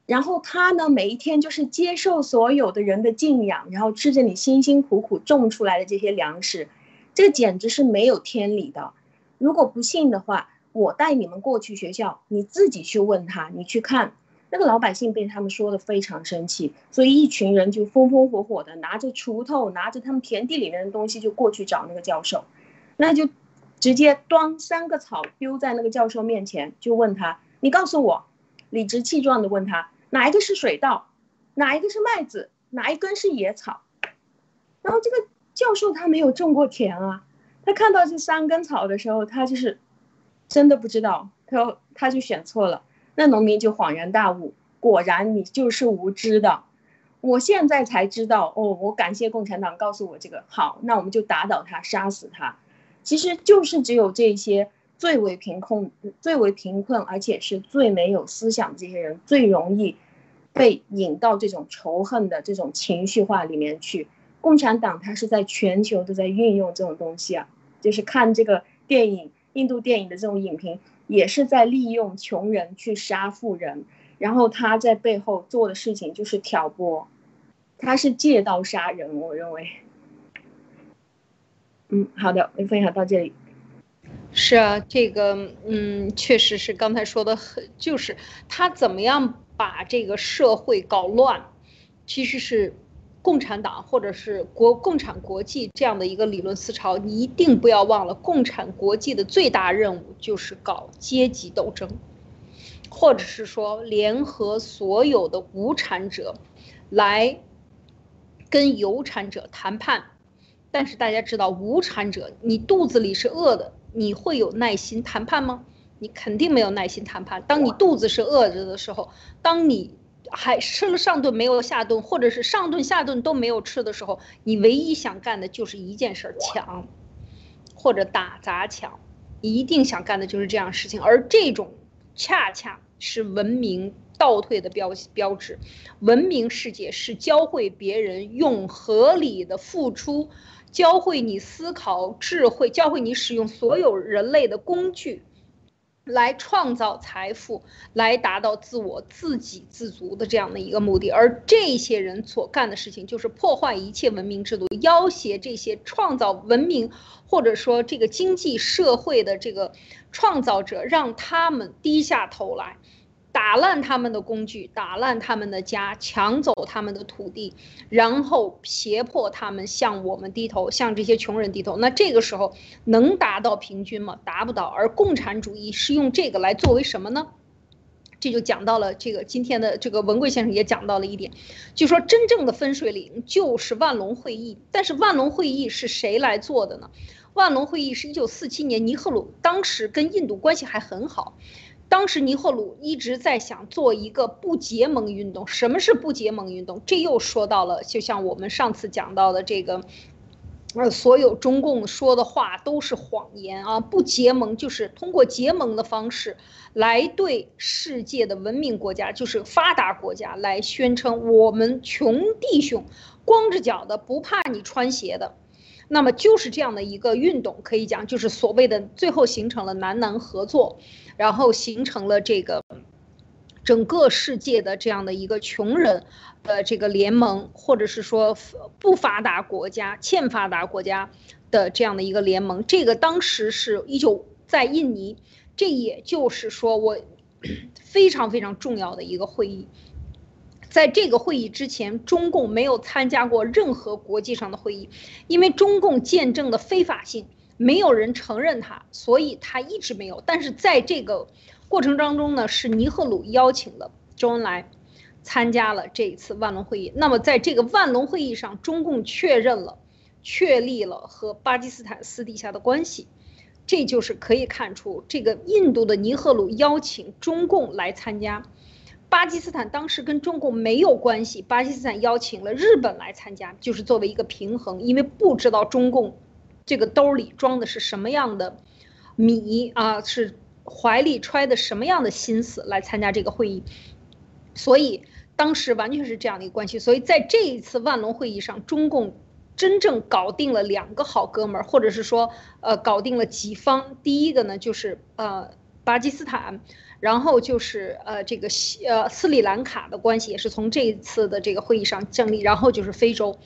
然后他呢，每一天就是接受所有的人的敬仰，然后吃着你辛辛苦苦种出来的这些粮食，这简直是没有天理的。如果不信的话，我带你们过去学校，你自己去问他，你去看。那个老百姓被他们说的非常生气，所以一群人就风风火火的拿着锄头，拿着他们田地里面的东西就过去找那个教授，那就直接端三个草丢在那个教授面前，就问他：“你告诉我，理直气壮的问他，哪一个是水稻，哪一个是麦子，哪一根是野草？”然后这个教授他没有种过田啊，他看到这三根草的时候，他就是真的不知道，他他就选错了。那农民就恍然大悟，果然你就是无知的。我现在才知道哦，我感谢共产党告诉我这个。好，那我们就打倒他，杀死他。其实就是只有这些最为贫困、最为贫困，而且是最没有思想这些人，最容易被引到这种仇恨的这种情绪化里面去。共产党它是在全球都在运用这种东西啊，就是看这个电影，印度电影的这种影评。也是在利用穷人去杀富人，然后他在背后做的事情就是挑拨，他是借刀杀人。我认为，嗯，好的，我分享到这里。是啊，这个，嗯，确实是刚才说的很，就是他怎么样把这个社会搞乱，其实是。共产党或者是国共产国际这样的一个理论思潮，你一定不要忘了，共产国际的最大任务就是搞阶级斗争，或者是说联合所有的无产者，来跟有产者谈判。但是大家知道，无产者你肚子里是饿的，你会有耐心谈判吗？你肯定没有耐心谈判。当你肚子是饿着的时候，当你。还吃了上顿没有下顿，或者是上顿下顿都没有吃的时候，你唯一想干的就是一件事儿抢，或者打砸抢，一定想干的就是这样事情。而这种恰恰是文明倒退的标标志。文明世界是教会别人用合理的付出，教会你思考智慧，教会你使用所有人类的工具。来创造财富，来达到自我自给自足的这样的一个目的，而这些人所干的事情就是破坏一切文明制度，要挟这些创造文明或者说这个经济社会的这个创造者，让他们低下头来。打烂他们的工具，打烂他们的家，抢走他们的土地，然后胁迫他们向我们低头，向这些穷人低头。那这个时候能达到平均吗？达不到。而共产主义是用这个来作为什么呢？这就讲到了这个今天的这个文贵先生也讲到了一点，就说真正的分水岭就是万隆会议。但是万隆会议是谁来做的呢？万隆会议是一九四七年，尼赫鲁当时跟印度关系还很好。当时尼赫鲁一直在想做一个不结盟运动。什么是不结盟运动？这又说到了，就像我们上次讲到的这个，呃，所有中共说的话都是谎言啊！不结盟就是通过结盟的方式来对世界的文明国家，就是发达国家来宣称我们穷弟兄，光着脚的不怕你穿鞋的。那么就是这样的一个运动，可以讲就是所谓的最后形成了南南合作。然后形成了这个整个世界的这样的一个穷人的这个联盟，或者是说不发达国家、欠发达国家的这样的一个联盟。这个当时是一九在印尼，这也就是说我 (clears throat) 非常非常重要的一个会议。在这个会议之前，中共没有参加过任何国际上的会议，因为中共见证的非法性。没有人承认他，所以他一直没有。但是在这个过程当中呢，是尼赫鲁邀请了周恩来参加了这一次万隆会议。那么在这个万隆会议上，中共确认了、确立了和巴基斯坦私底下的关系。这就是可以看出，这个印度的尼赫鲁邀请中共来参加，巴基斯坦当时跟中共没有关系。巴基斯坦邀请了日本来参加，就是作为一个平衡，因为不知道中共。这个兜里装的是什么样的米啊？是怀里揣的什么样的心思来参加这个会议？所以当时完全是这样的一个关系。所以在这一次万隆会议上，中共真正搞定了两个好哥们儿，或者是说，呃，搞定了几方。第一个呢，就是呃巴基斯坦，然后就是呃这个西呃斯里兰卡的关系也是从这一次的这个会议上建立，然后就是非洲，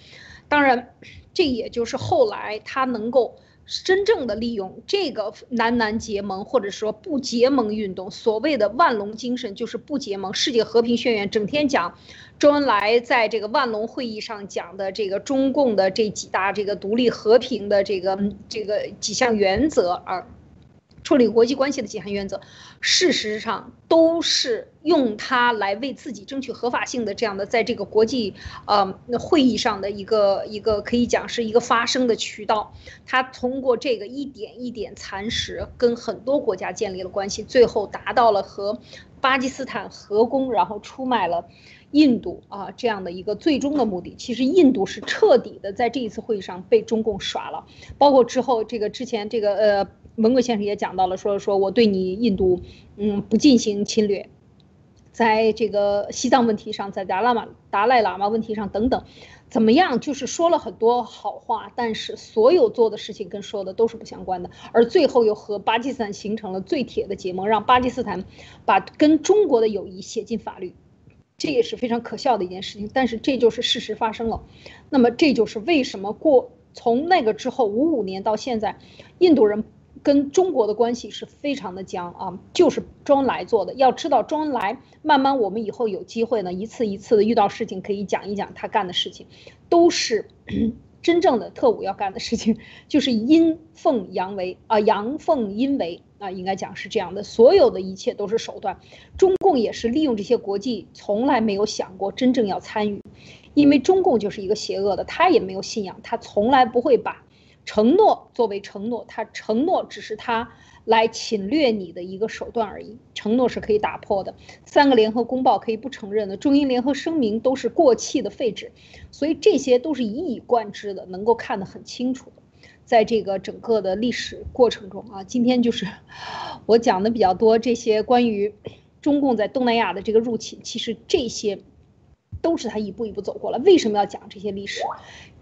当然。这也就是后来他能够真正的利用这个南南结盟，或者说不结盟运动，所谓的万隆精神就是不结盟。世界和平宣言整天讲，周恩来在这个万隆会议上讲的这个中共的这几大这个独立和平的这个这个几项原则啊。处理国际关系的几项原则，事实上都是用它来为自己争取合法性的这样的，在这个国际呃会议上的一个一个可以讲是一个发声的渠道。他通过这个一点一点蚕食，跟很多国家建立了关系，最后达到了和巴基斯坦合攻，然后出卖了印度啊这样的一个最终的目的。其实印度是彻底的在这一次会议上被中共耍了，包括之后这个之前这个呃。文贵先生也讲到了，说说我对你印度，嗯，不进行侵略，在这个西藏问题上，在达拉玛达赖喇嘛问题上等等，怎么样？就是说了很多好话，但是所有做的事情跟说的都是不相关的，而最后又和巴基斯坦形成了最铁的结盟，让巴基斯坦把跟中国的友谊写进法律，这也是非常可笑的一件事情。但是这就是事实发生了，那么这就是为什么过从那个之后五五年到现在，印度人。跟中国的关系是非常的僵啊，就是周恩来做的。要知道周恩来，慢慢我们以后有机会呢，一次一次的遇到事情可以讲一讲他干的事情，都是 (clears throat) 真正的特务要干的事情，(laughs) 就是阴奉阳违啊，阳奉阴违啊，应该讲是这样的。所有的一切都是手段，中共也是利用这些国际，从来没有想过真正要参与，因为中共就是一个邪恶的，他也没有信仰，他从来不会把。承诺作为承诺，他承诺只是他来侵略你的一个手段而已。承诺是可以打破的。三个联合公报可以不承认的，中英联合声明都是过气的废纸，所以这些都是一以贯之的，能够看得很清楚的。在这个整个的历史过程中啊，今天就是 (laughs) 我讲的比较多这些关于中共在东南亚的这个入侵，其实这些。都是他一步一步走过来。为什么要讲这些历史？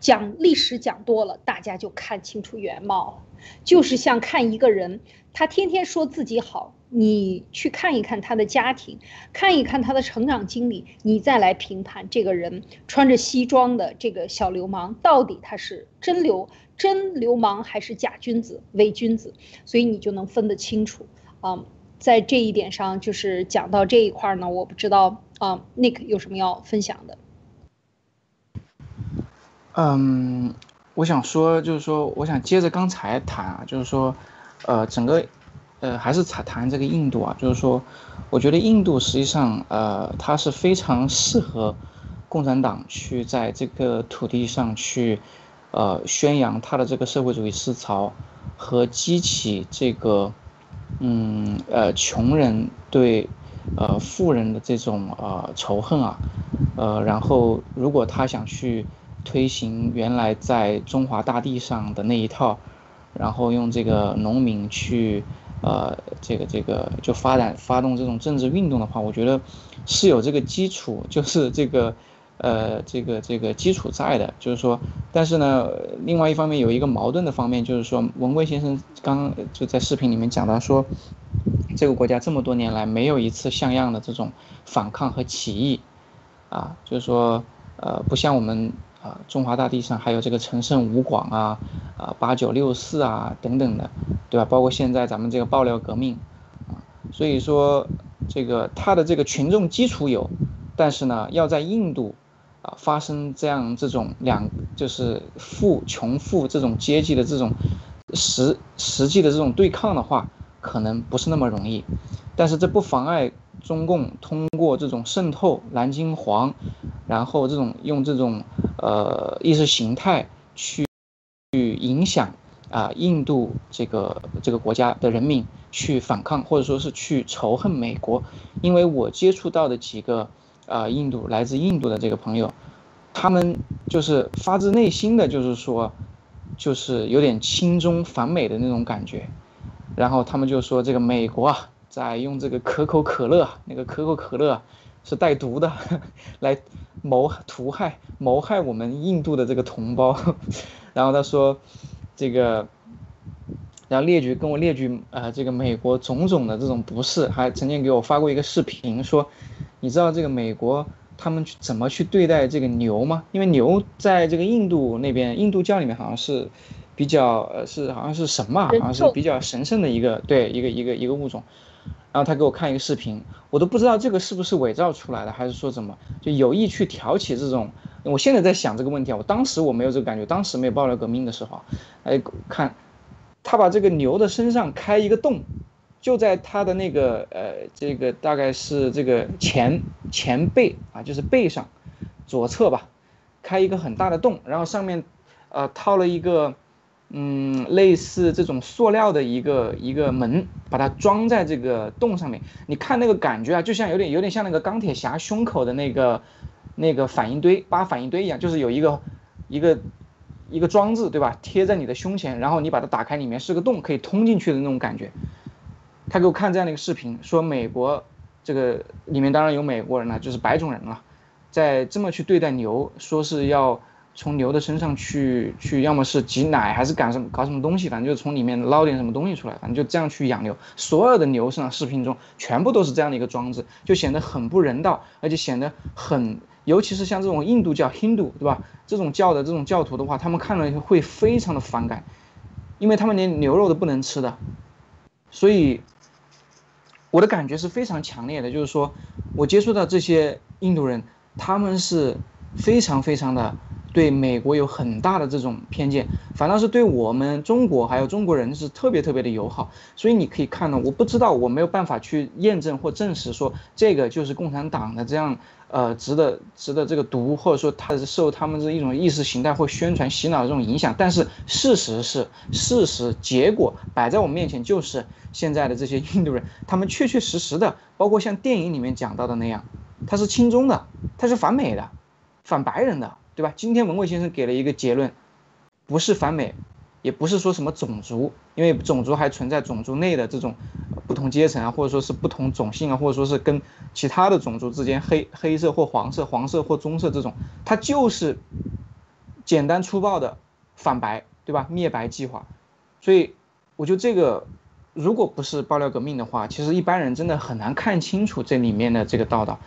讲历史讲多了，大家就看清楚原貌了。就是像看一个人，他天天说自己好，你去看一看他的家庭，看一看他的成长经历，你再来评判这个人穿着西装的这个小流氓到底他是真流真流氓还是假君子伪君子，所以你就能分得清楚啊。在这一点上，就是讲到这一块呢，我不知道。啊，Nick 有什么要分享的？嗯，我想说，就是说，我想接着刚才谈啊，就是说，呃，整个，呃，还是谈谈这个印度啊，就是说，我觉得印度实际上，呃，它是非常适合共产党去在这个土地上去，呃，宣扬他的这个社会主义思潮和激起这个，嗯，呃，穷人对。呃，富人的这种呃仇恨啊，呃，然后如果他想去推行原来在中华大地上的那一套，然后用这个农民去呃这个这个就发展发动这种政治运动的话，我觉得是有这个基础，(laughs) 就是这个呃这个这个基础在的，就是说，但是呢，另外一方面有一个矛盾的方面，就是说文贵先生刚就在视频里面讲到说。这个国家这么多年来没有一次像样的这种反抗和起义，啊，就是说，呃，不像我们啊，中华大地上还有这个陈胜吴广啊，啊，八九六四啊等等的，对吧？包括现在咱们这个爆料革命，啊，所以说这个他的这个群众基础有，但是呢，要在印度啊发生这样这种两就是富穷富这种阶级的这种实实际的这种对抗的话。可能不是那么容易，但是这不妨碍中共通过这种渗透蓝金黄，然后这种用这种呃意识形态去去影响啊印度这个这个国家的人民去反抗，或者说是去仇恨美国。因为我接触到的几个啊印度来自印度的这个朋友，他们就是发自内心的就是说，就是有点亲中反美的那种感觉。然后他们就说，这个美国啊，在用这个可口可乐，那个可口可乐是带毒的，(laughs) 来谋屠害、谋害我们印度的这个同胞。(laughs) 然后他说，这个，然后列举跟我列举啊，这个美国种种的这种不是，还曾经给我发过一个视频，说，你知道这个美国他们去怎么去对待这个牛吗？因为牛在这个印度那边，印度教里面好像是。比较呃是好像是神嘛，好像是比较神圣的一个对一个一个一个物种。然后他给我看一个视频，我都不知道这个是不是伪造出来的，还是说怎么就有意去挑起这种。我现在在想这个问题啊，我当时我没有这个感觉，当时没有爆料革命的时候，哎，看他把这个牛的身上开一个洞，就在他的那个呃这个大概是这个前前背啊，就是背上左侧吧，开一个很大的洞，然后上面呃套了一个。嗯，类似这种塑料的一个一个门，把它装在这个洞上面。你看那个感觉啊，就像有点有点像那个钢铁侠胸口的那个那个反应堆，八反应堆一样，就是有一个一个一个装置，对吧？贴在你的胸前，然后你把它打开，里面是个洞，可以通进去的那种感觉。他给我看这样的一个视频，说美国这个里面当然有美国人了，就是白种人了，在这么去对待牛，说是要。从牛的身上去去，要么是挤奶，还是干什么搞什么东西，反正就是从里面捞点什么东西出来，反正就这样去养牛。所有的牛身上视频中全部都是这样的一个装置，就显得很不人道，而且显得很，尤其是像这种印度教 Hindu 对吧？这种教的这种教徒的话，他们看了会非常的反感，因为他们连牛肉都不能吃的。所以我的感觉是非常强烈的，就是说我接触到这些印度人，他们是非常非常的。对美国有很大的这种偏见，反倒是对我们中国还有中国人是特别特别的友好。所以你可以看到，我不知道，我没有办法去验证或证实说这个就是共产党的这样，呃，值得值得这个毒，或者说他是受他们这一种意识形态或宣传洗脑的这种影响。但是事实是，事实结果摆在我们面前，就是现在的这些印度人，他们确确实实的，包括像电影里面讲到的那样，他是亲中的，他是反美的，反白人的。对吧？今天文贵先生给了一个结论，不是反美，也不是说什么种族，因为种族还存在种族内的这种不同阶层啊，或者说是不同种姓啊，或者说是跟其他的种族之间黑黑色或黄色、黄色或棕色这种，它就是简单粗暴的反白，对吧？灭白计划。所以我觉得这个，如果不是爆料革命的话，其实一般人真的很难看清楚这里面的这个道道。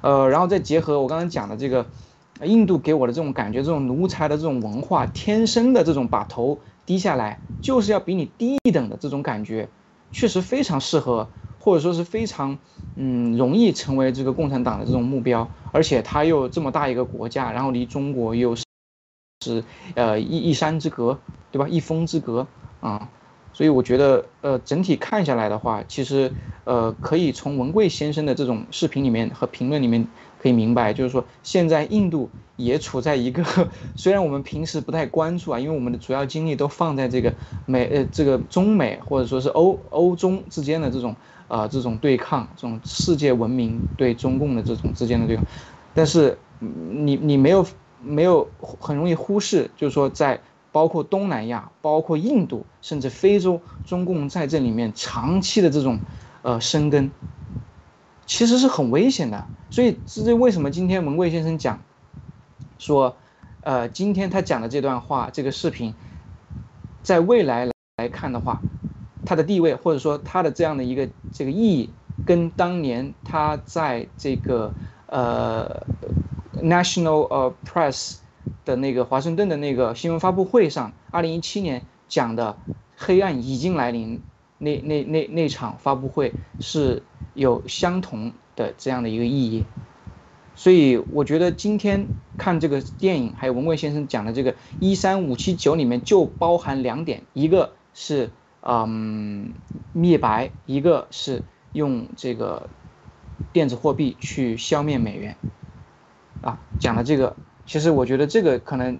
呃，然后再结合我刚刚讲的这个。印度给我的这种感觉，这种奴才的这种文化，天生的这种把头低下来，就是要比你低一等的这种感觉，确实非常适合，或者说是非常，嗯，容易成为这个共产党的这种目标。而且他又这么大一个国家，然后离中国又是，是呃一一山之隔，对吧？一峰之隔啊，所以我觉得，呃，整体看下来的话，其实，呃，可以从文贵先生的这种视频里面和评论里面。可以明白，就是说现在印度也处在一个，虽然我们平时不太关注啊，因为我们的主要精力都放在这个美呃这个中美或者说是欧欧中之间的这种啊这种对抗，这种世界文明对中共的这种之间的对抗，但是你你没有没有很容易忽视，就是说在包括东南亚、包括印度甚至非洲，中共在这里面长期的这种呃生根。其实是很危险的，所以这是为什么今天文贵先生讲，说，呃，今天他讲的这段话，这个视频，在未来来看的话，他的地位或者说他的这样的一个这个意义，跟当年他在这个呃 National 呃 Press 的那个华盛顿的那个新闻发布会上，二零一七年讲的黑暗已经来临那那那那场发布会是。有相同的这样的一个意义，所以我觉得今天看这个电影，还有文贵先生讲的这个一三五七九里面就包含两点，一个是嗯灭白，一个是用这个电子货币去消灭美元，啊，讲的这个，其实我觉得这个可能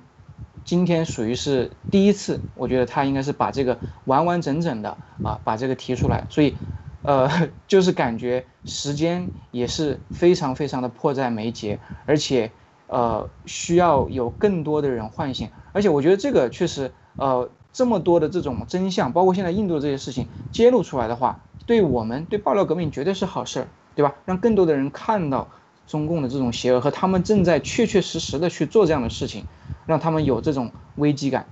今天属于是第一次，我觉得他应该是把这个完完整整的啊把这个提出来，所以。呃，(laughs) 就是感觉时间也是非常非常的迫在眉睫，而且，呃，需要有更多的人唤醒。而且我觉得这个确实，呃，这么多的这种真相，包括现在印度这些事情揭露出来的话，对我们对爆料革命绝对是好事儿，对吧？让更多的人看到中共的这种邪恶和他们正在确确实实的去做这样的事情，让他们有这种危机感。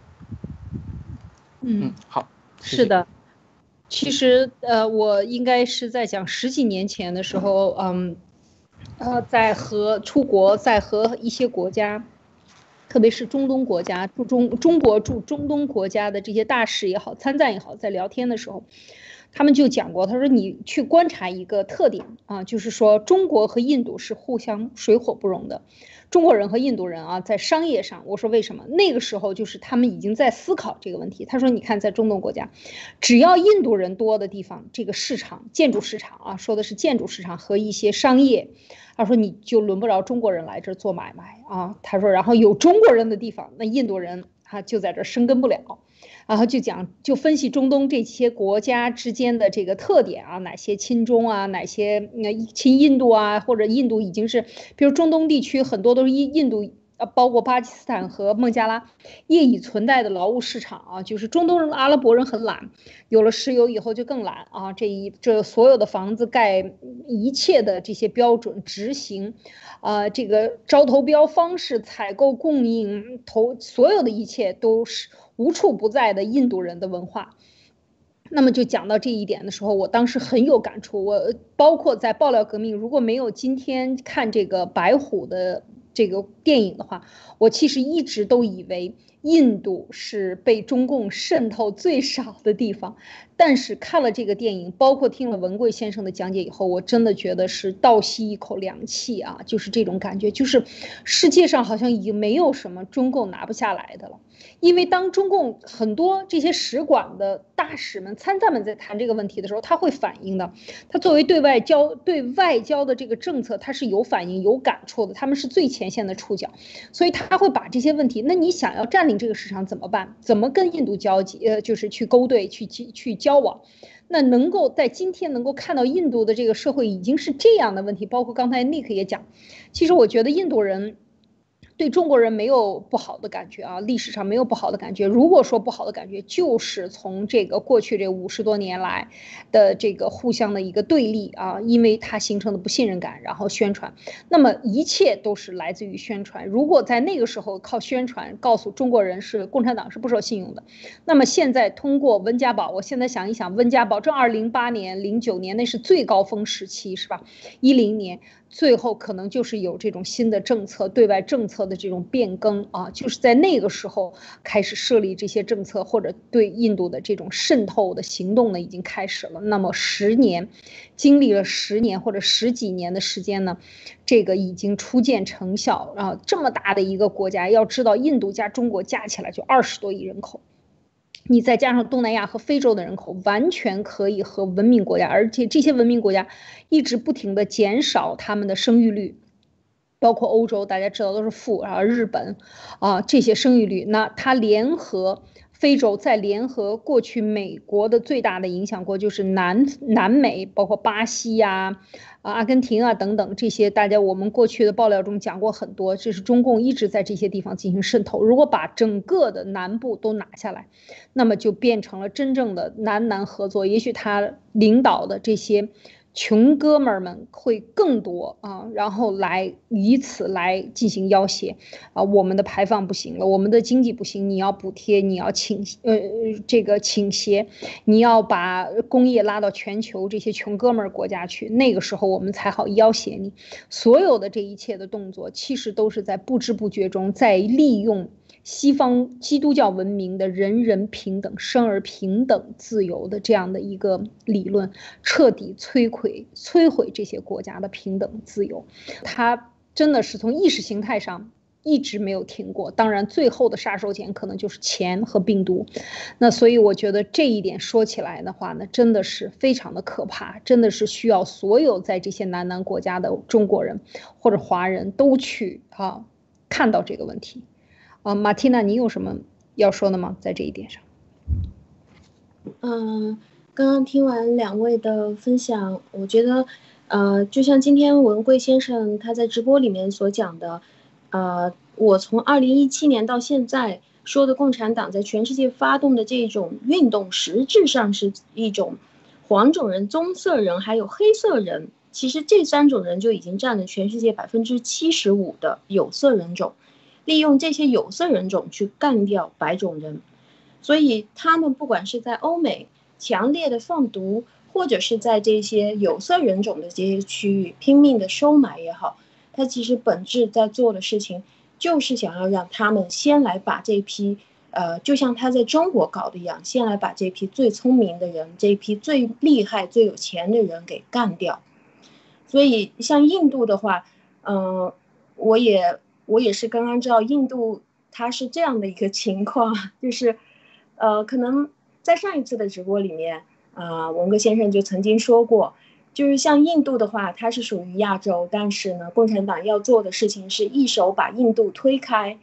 嗯，好，是的。其实，呃，我应该是在讲十几年前的时候，嗯，呃，在和出国，在和一些国家，特别是中东国家驻中中国驻中东国家的这些大使也好，参赞也好，在聊天的时候，他们就讲过，他说你去观察一个特点啊，就是说中国和印度是互相水火不容的。中国人和印度人啊，在商业上，我说为什么？那个时候就是他们已经在思考这个问题。他说：“你看，在中东国家，只要印度人多的地方，这个市场建筑市场啊，说的是建筑市场和一些商业，他说你就轮不着中国人来这儿做买卖啊。他说，然后有中国人的地方，那印度人他就在这儿生根不了。”然后就讲，就分析中东这些国家之间的这个特点啊，哪些亲中啊，哪些那亲印度啊，或者印度已经是，比如中东地区很多都是印印度，呃，包括巴基斯坦和孟加拉，业已存在的劳务市场啊，就是中东人、阿拉伯人很懒，有了石油以后就更懒啊，这一这所有的房子盖，一切的这些标准执行，啊，这个招投标方式、采购、供应、投，所有的一切都是。无处不在的印度人的文化，那么就讲到这一点的时候，我当时很有感触。我包括在爆料革命，如果没有今天看这个白虎的这个电影的话，我其实一直都以为印度是被中共渗透最少的地方。但是看了这个电影，包括听了文贵先生的讲解以后，我真的觉得是倒吸一口凉气啊！就是这种感觉，就是世界上好像已经没有什么中共拿不下来的了。因为当中共很多这些使馆的大使们、参赞们在谈这个问题的时候，他会反映的。他作为对外交、对外交的这个政策，他是有反应、有感触的。他们是最前线的触角，所以他会把这些问题。那你想要占领这个市场怎么办？怎么跟印度交集？呃，就是去勾兑、去去去交往。那能够在今天能够看到印度的这个社会已经是这样的问题，包括刚才 Nick 也讲，其实我觉得印度人。对中国人没有不好的感觉啊，历史上没有不好的感觉。如果说不好的感觉，就是从这个过去这五十多年来的这个互相的一个对立啊，因为它形成的不信任感，然后宣传。那么一切都是来自于宣传。如果在那个时候靠宣传告诉中国人是共产党是不受信用的，那么现在通过温家宝，我现在想一想，温家宝这二零八年、零九年那是最高峰时期，是吧？一零年。最后可能就是有这种新的政策，对外政策的这种变更啊，就是在那个时候开始设立这些政策，或者对印度的这种渗透的行动呢，已经开始了。那么十年，经历了十年或者十几年的时间呢，这个已经初见成效啊。这么大的一个国家，要知道印度加中国加起来就二十多亿人口。你再加上东南亚和非洲的人口，完全可以和文明国家，而且这些文明国家一直不停的减少他们的生育率，包括欧洲，大家知道都是负啊，日本啊这些生育率，那它联合非洲，再联合过去美国的最大的影响国就是南南美，包括巴西呀。啊阿根廷啊，等等这些，大家我们过去的爆料中讲过很多，这是中共一直在这些地方进行渗透。如果把整个的南部都拿下来，那么就变成了真正的南南合作。也许他领导的这些。穷哥们儿们会更多啊，然后来以此来进行要挟啊，我们的排放不行了，我们的经济不行，你要补贴，你要倾呃这个倾斜，你要把工业拉到全球这些穷哥们儿国家去，那个时候我们才好要挟你。所有的这一切的动作，其实都是在不知不觉中在利用。西方基督教文明的人人平等、生而平等、自由的这样的一个理论，彻底摧毁、摧毁这些国家的平等自由。它真的是从意识形态上一直没有停过。当然，最后的杀手锏可能就是钱和病毒。那所以我觉得这一点说起来的话呢，真的是非常的可怕，真的是需要所有在这些南南国家的中国人或者华人都去啊看到这个问题。啊，马蒂娜，你有什么要说的吗？在这一点上？嗯，刚刚听完两位的分享，我觉得，呃，就像今天文贵先生他在直播里面所讲的，呃，我从二零一七年到现在说的共产党在全世界发动的这种运动，实质上是一种黄种人、棕色人还有黑色人，其实这三种人就已经占了全世界百分之七十五的有色人种。利用这些有色人种去干掉白种人，所以他们不管是在欧美强烈的放毒，或者是在这些有色人种的这些区域拼命的收买也好，他其实本质在做的事情就是想要让他们先来把这批，呃，就像他在中国搞的一样，先来把这批最聪明的人，这批最厉害、最有钱的人给干掉。所以像印度的话，嗯，我也我也是刚刚知道印度它是这样的一个情况，就是，呃，可能在上一次的直播里面，啊，文哥先生就曾经说过。就是像印度的话，它是属于亚洲，但是呢，共产党要做的事情是一手把印度推开，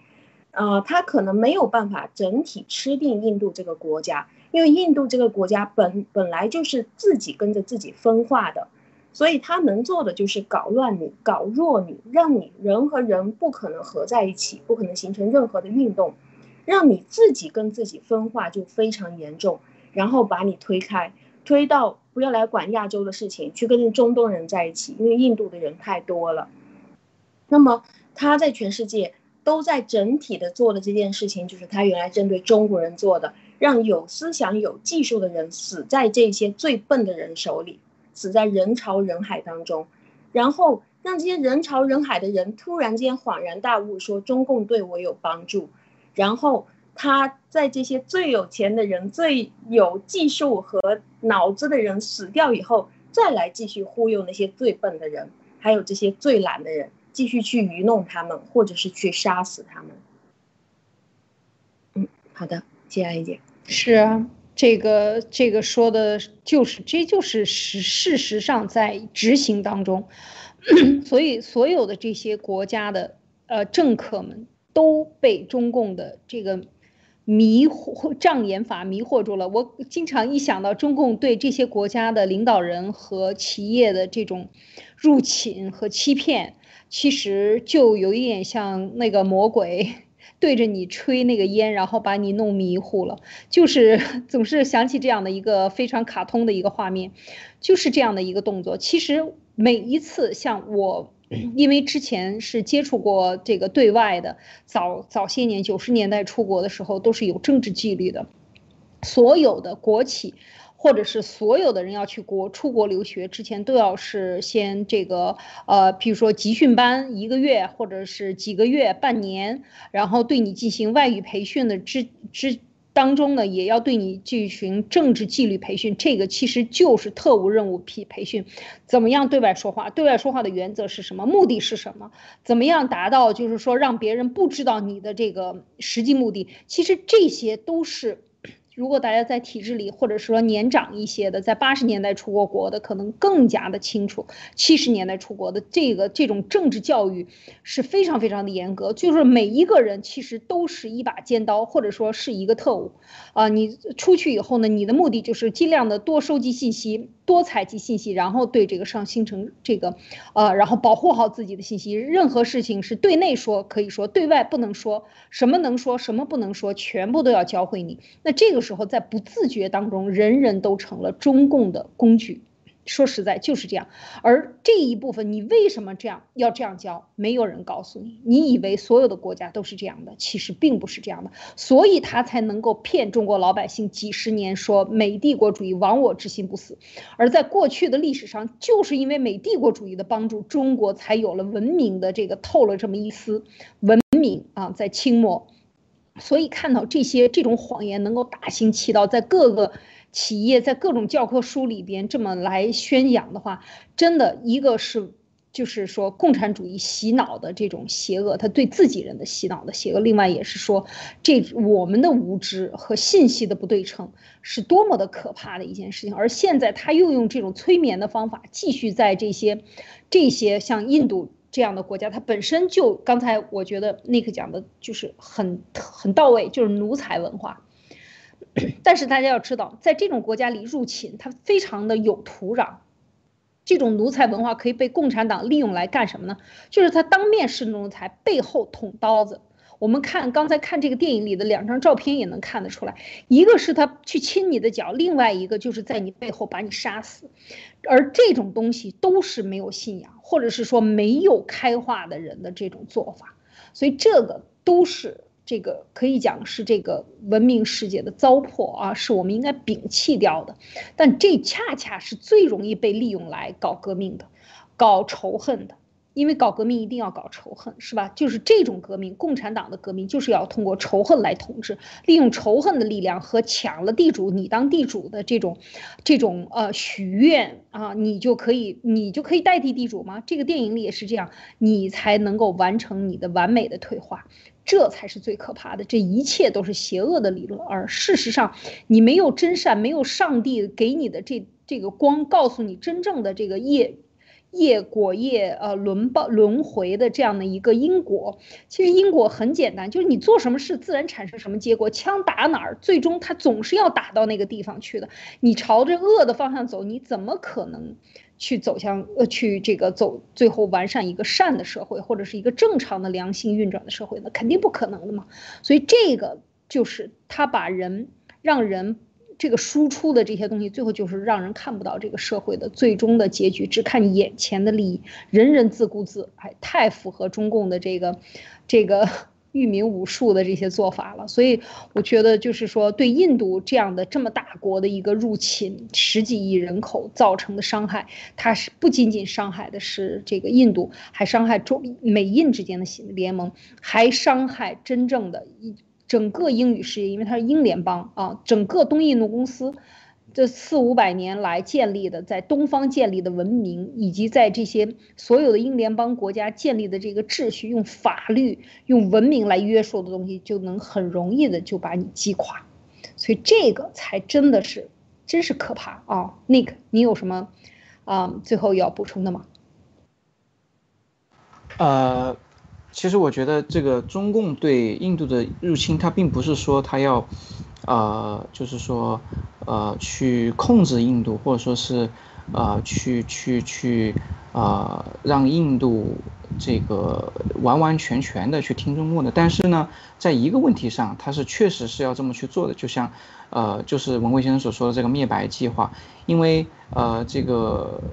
呃，他可能没有办法整体吃定印度这个国家，因为印度这个国家本本来就是自己跟着自己分化的，所以他能做的就是搞乱你，搞弱你，让你人和人不可能合在一起，不可能形成任何的运动，让你自己跟自己分化就非常严重，然后把你推开，推到。不要来管亚洲的事情，去跟中东人在一起，因为印度的人太多了。那么他在全世界都在整体的做的这件事情，就是他原来针对中国人做的，让有思想、有技术的人死在这些最笨的人手里，死在人潮人海当中，然后让这些人潮人海的人突然间恍然大悟，说中共对我有帮助，然后。他在这些最有钱的人、最有技术和脑子的人死掉以后，再来继续忽悠那些最笨的人，还有这些最懒的人，继续去愚弄他们，或者是去杀死他们。嗯，好的，接下来一点。是啊，这个这个说的就是，这就是实事实上在执行当中，所以所有的这些国家的呃政客们都被中共的这个。迷惑障眼法迷惑住了我。经常一想到中共对这些国家的领导人和企业的这种入侵和欺骗，其实就有一点像那个魔鬼对着你吹那个烟，然后把你弄迷糊了。就是 (laughs) 总是想起这样的一个非常卡通的一个画面，就是这样的一个动作。其实每一次像我。(clears throat) 因为之前是接触过这个对外的，早早些年九十年代出国的时候都是有政治纪律的，所有的国企或者是所有的人要去国出国留学之前都要是先这个呃，比如说集训班一个月或者是几个月半年，然后对你进行外语培训的之之。当中呢，也要对你进行政治纪律培训，这个其实就是特务任务培培训，怎么样对外说话？对外说话的原则是什么？目的是什么？怎么样达到就是说让别人不知道你的这个实际目的？其实这些都是。如果大家在体制里，或者说年长一些的，在八十年代出过国的，可能更加的清楚。七十年代出国的这个这种政治教育是非常非常的严格，就是每一个人其实都是一把尖刀，或者说是一个特务。啊，你出去以后呢，你的目的就是尽量的多收集信息。多采集信息，然后对这个上形成这个，呃，然后保护好自己的信息。任何事情是对内说可以说，对外不能说。什么能说，什么不能说，全部都要教会你。那这个时候，在不自觉当中，人人都成了中共的工具。说实在就是这样，而这一部分你为什么这样要这样教？没有人告诉你。你以为所有的国家都是这样的，其实并不是这样的，所以他才能够骗中国老百姓几十年，说美帝国主义亡我之心不死。而在过去的历史上，就是因为美帝国主义的帮助，中国才有了文明的这个透了这么一丝文明啊，在清末。所以看到这些这种谎言能够大行其道，在各个。企业在各种教科书里边这么来宣扬的话，真的一个是就是说共产主义洗脑的这种邪恶，他对自己人的洗脑的邪恶。另外也是说，这我们的无知和信息的不对称是多么的可怕的一件事情。而现在他又用这种催眠的方法，继续在这些这些像印度这样的国家，它本身就刚才我觉得那个讲的就是很很到位，就是奴才文化。但是大家要知道，在这种国家里入侵，它非常的有土壤。这种奴才文化可以被共产党利用来干什么呢？就是他当面是奴才，背后捅刀子。我们看刚才看这个电影里的两张照片也能看得出来，一个是他去亲你的脚，另外一个就是在你背后把你杀死。而这种东西都是没有信仰，或者是说没有开化的人的这种做法，所以这个都是。这个可以讲是这个文明世界的糟粕啊，是我们应该摒弃掉的。但这恰恰是最容易被利用来搞革命的、搞仇恨的因为搞革命一定要搞仇恨，是吧？就是这种革命，共产党的革命就是要通过仇恨来统治，利用仇恨的力量和抢了地主，你当地主的这种，这种呃许愿啊，你就可以，你就可以代替地主吗？这个电影里也是这样，你才能够完成你的完美的退化，这才是最可怕的。这一切都是邪恶的理论，而事实上，你没有真善，没有上帝给你的这这个光，告诉你真正的这个业。业果业呃轮报轮回的这样的一个因果，其实因果很简单，就是你做什么事自然产生什么结果，枪打哪儿，最终它总是要打到那个地方去的。你朝着恶的方向走，你怎么可能去走向呃去这个走最后完善一个善的社会，或者是一个正常的良性运转的社会呢？肯定不可能的嘛。所以这个就是他把人让人。这个输出的这些东西，最后就是让人看不到这个社会的最终的结局，只看眼前的利益，人人自顾自，哎，太符合中共的这个，这个 (laughs) 育民武术的这些做法了。所以我觉得，就是说对印度这样的这么大国的一个入侵，十几亿人口造成的伤害，它是不仅仅伤害的是这个印度，还伤害中美印之间的联盟，还伤害真正的一。整个英语世界，因为它是英联邦啊，整个东印度公司这四五百年来建立的，在东方建立的文明，以及在这些所有的英联邦国家建立的这个秩序，用法律、用文明来约束的东西，就能很容易的就把你击垮。所以这个才真的是，真是可怕啊！Nick，你有什么啊最后要补充的吗？呃。其实我觉得这个中共对印度的入侵，它并不是说它要，呃，就是说，呃，去控制印度，或者说是，呃，去去去，呃，让印度这个完完全全的去听中共的。但是呢，在一个问题上，它是确实是要这么去做的，就像，呃，就是文贵先生所说的这个灭白计划，因为，呃，这个。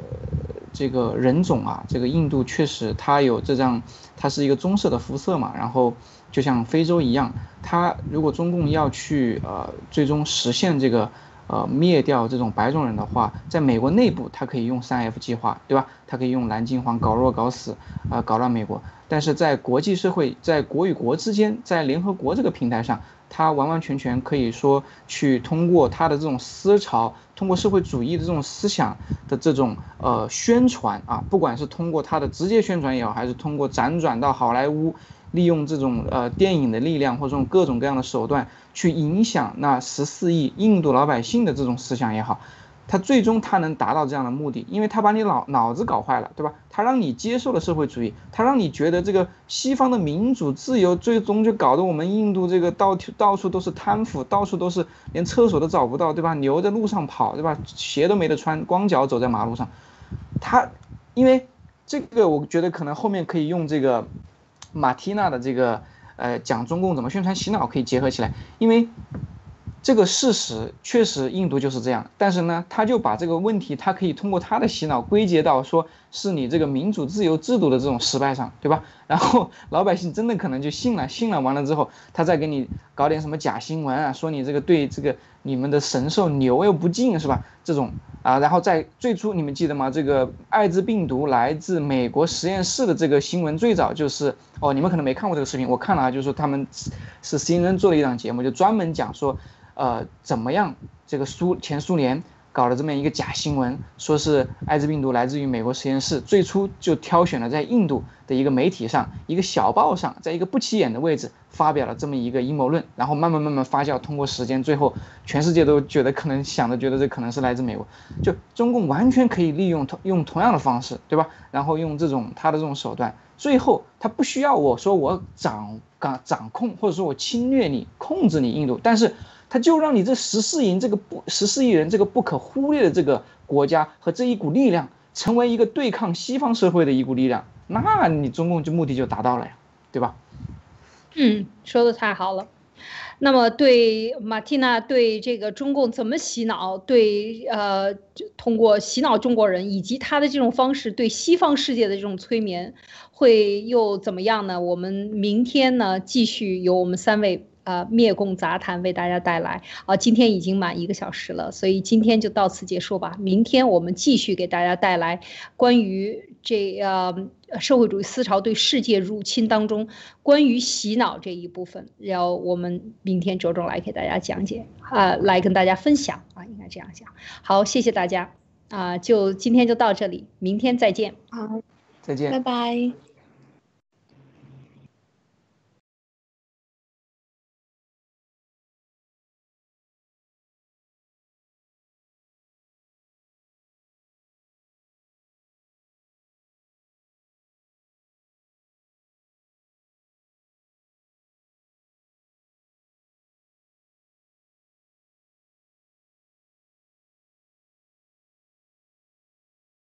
这个人种啊，这个印度确实它有这样，它是一个棕色的肤色嘛，然后就像非洲一样，它如果中共要去呃最终实现这个呃灭掉这种白种人的话，在美国内部它可以用三 F 计划，对吧？它可以用蓝金黄搞弱搞死啊，搞乱美国。但是在国际社会，在国与国之间，在联合国这个平台上，他完完全全可以说去通过他的这种思潮。通过社会主义的这种思想的这种呃宣传啊，不管是通过他的直接宣传也好，还是通过辗转到好莱坞，利用这种呃电影的力量或者这种各种各样的手段去影响那十四亿印度老百姓的这种思想也好。他最终他能达到这样的目的，因为他把你脑脑子搞坏了，对吧？他让你接受了社会主义，他让你觉得这个西方的民主自由，最终就搞得我们印度这个到到处都是贪腐，到处都是连厕所都找不到，对吧？牛在路上跑，对吧？鞋都没得穿，光脚走在马路上。他，因为这个，我觉得可能后面可以用这个马蒂娜的这个呃讲中共怎么宣传洗脑可以结合起来，因为。这个事实确实，印度就是这样。但是呢，他就把这个问题，他可以通过他的洗脑归结到说是你这个民主自由制度的这种失败上，对吧？然后老百姓真的可能就信了，信了完了之后，他再给你搞点什么假新闻啊，说你这个对这个你们的神兽牛又不敬，是吧？这种啊，然后在最初你们记得吗？这个艾滋病毒来自美国实验室的这个新闻最早就是哦，你们可能没看过这个视频，我看了啊，就是说他们是 CNN 做了一档节目，就专门讲说。呃，怎么样？这个苏前苏联搞了这么一个假新闻，说是艾滋病毒来自于美国实验室，最初就挑选了在印度的一个媒体上，一个小报上，在一个不起眼的位置发表了这么一个阴谋论，然后慢慢慢慢发酵，通过时间，最后全世界都觉得可能想着觉得这可能是来自美国，就中共完全可以利用同用同样的方式，对吧？然后用这种他的这种手段，最后他不需要我说我掌掌掌控，或者说我侵略你，控制你印度，但是。他就让你这十四亿这个不十四亿人这个不可忽略的这个国家和这一股力量，成为一个对抗西方社会的一股力量，那你中共就目的就达到了呀，对吧？嗯，说的太好了。那么对马蒂娜对这个中共怎么洗脑，对呃通过洗脑中国人以及他的这种方式对西方世界的这种催眠，会又怎么样呢？我们明天呢继续由我们三位。呃，灭共杂谈为大家带来啊，今天已经满一个小时了，所以今天就到此结束吧。明天我们继续给大家带来关于这呃社会主义思潮对世界入侵当中关于洗脑这一部分，要我们明天着重来给大家讲解啊，来跟大家分享啊，应该这样讲。好，谢谢大家啊，就今天就到这里，明天再见。好，再见，拜拜。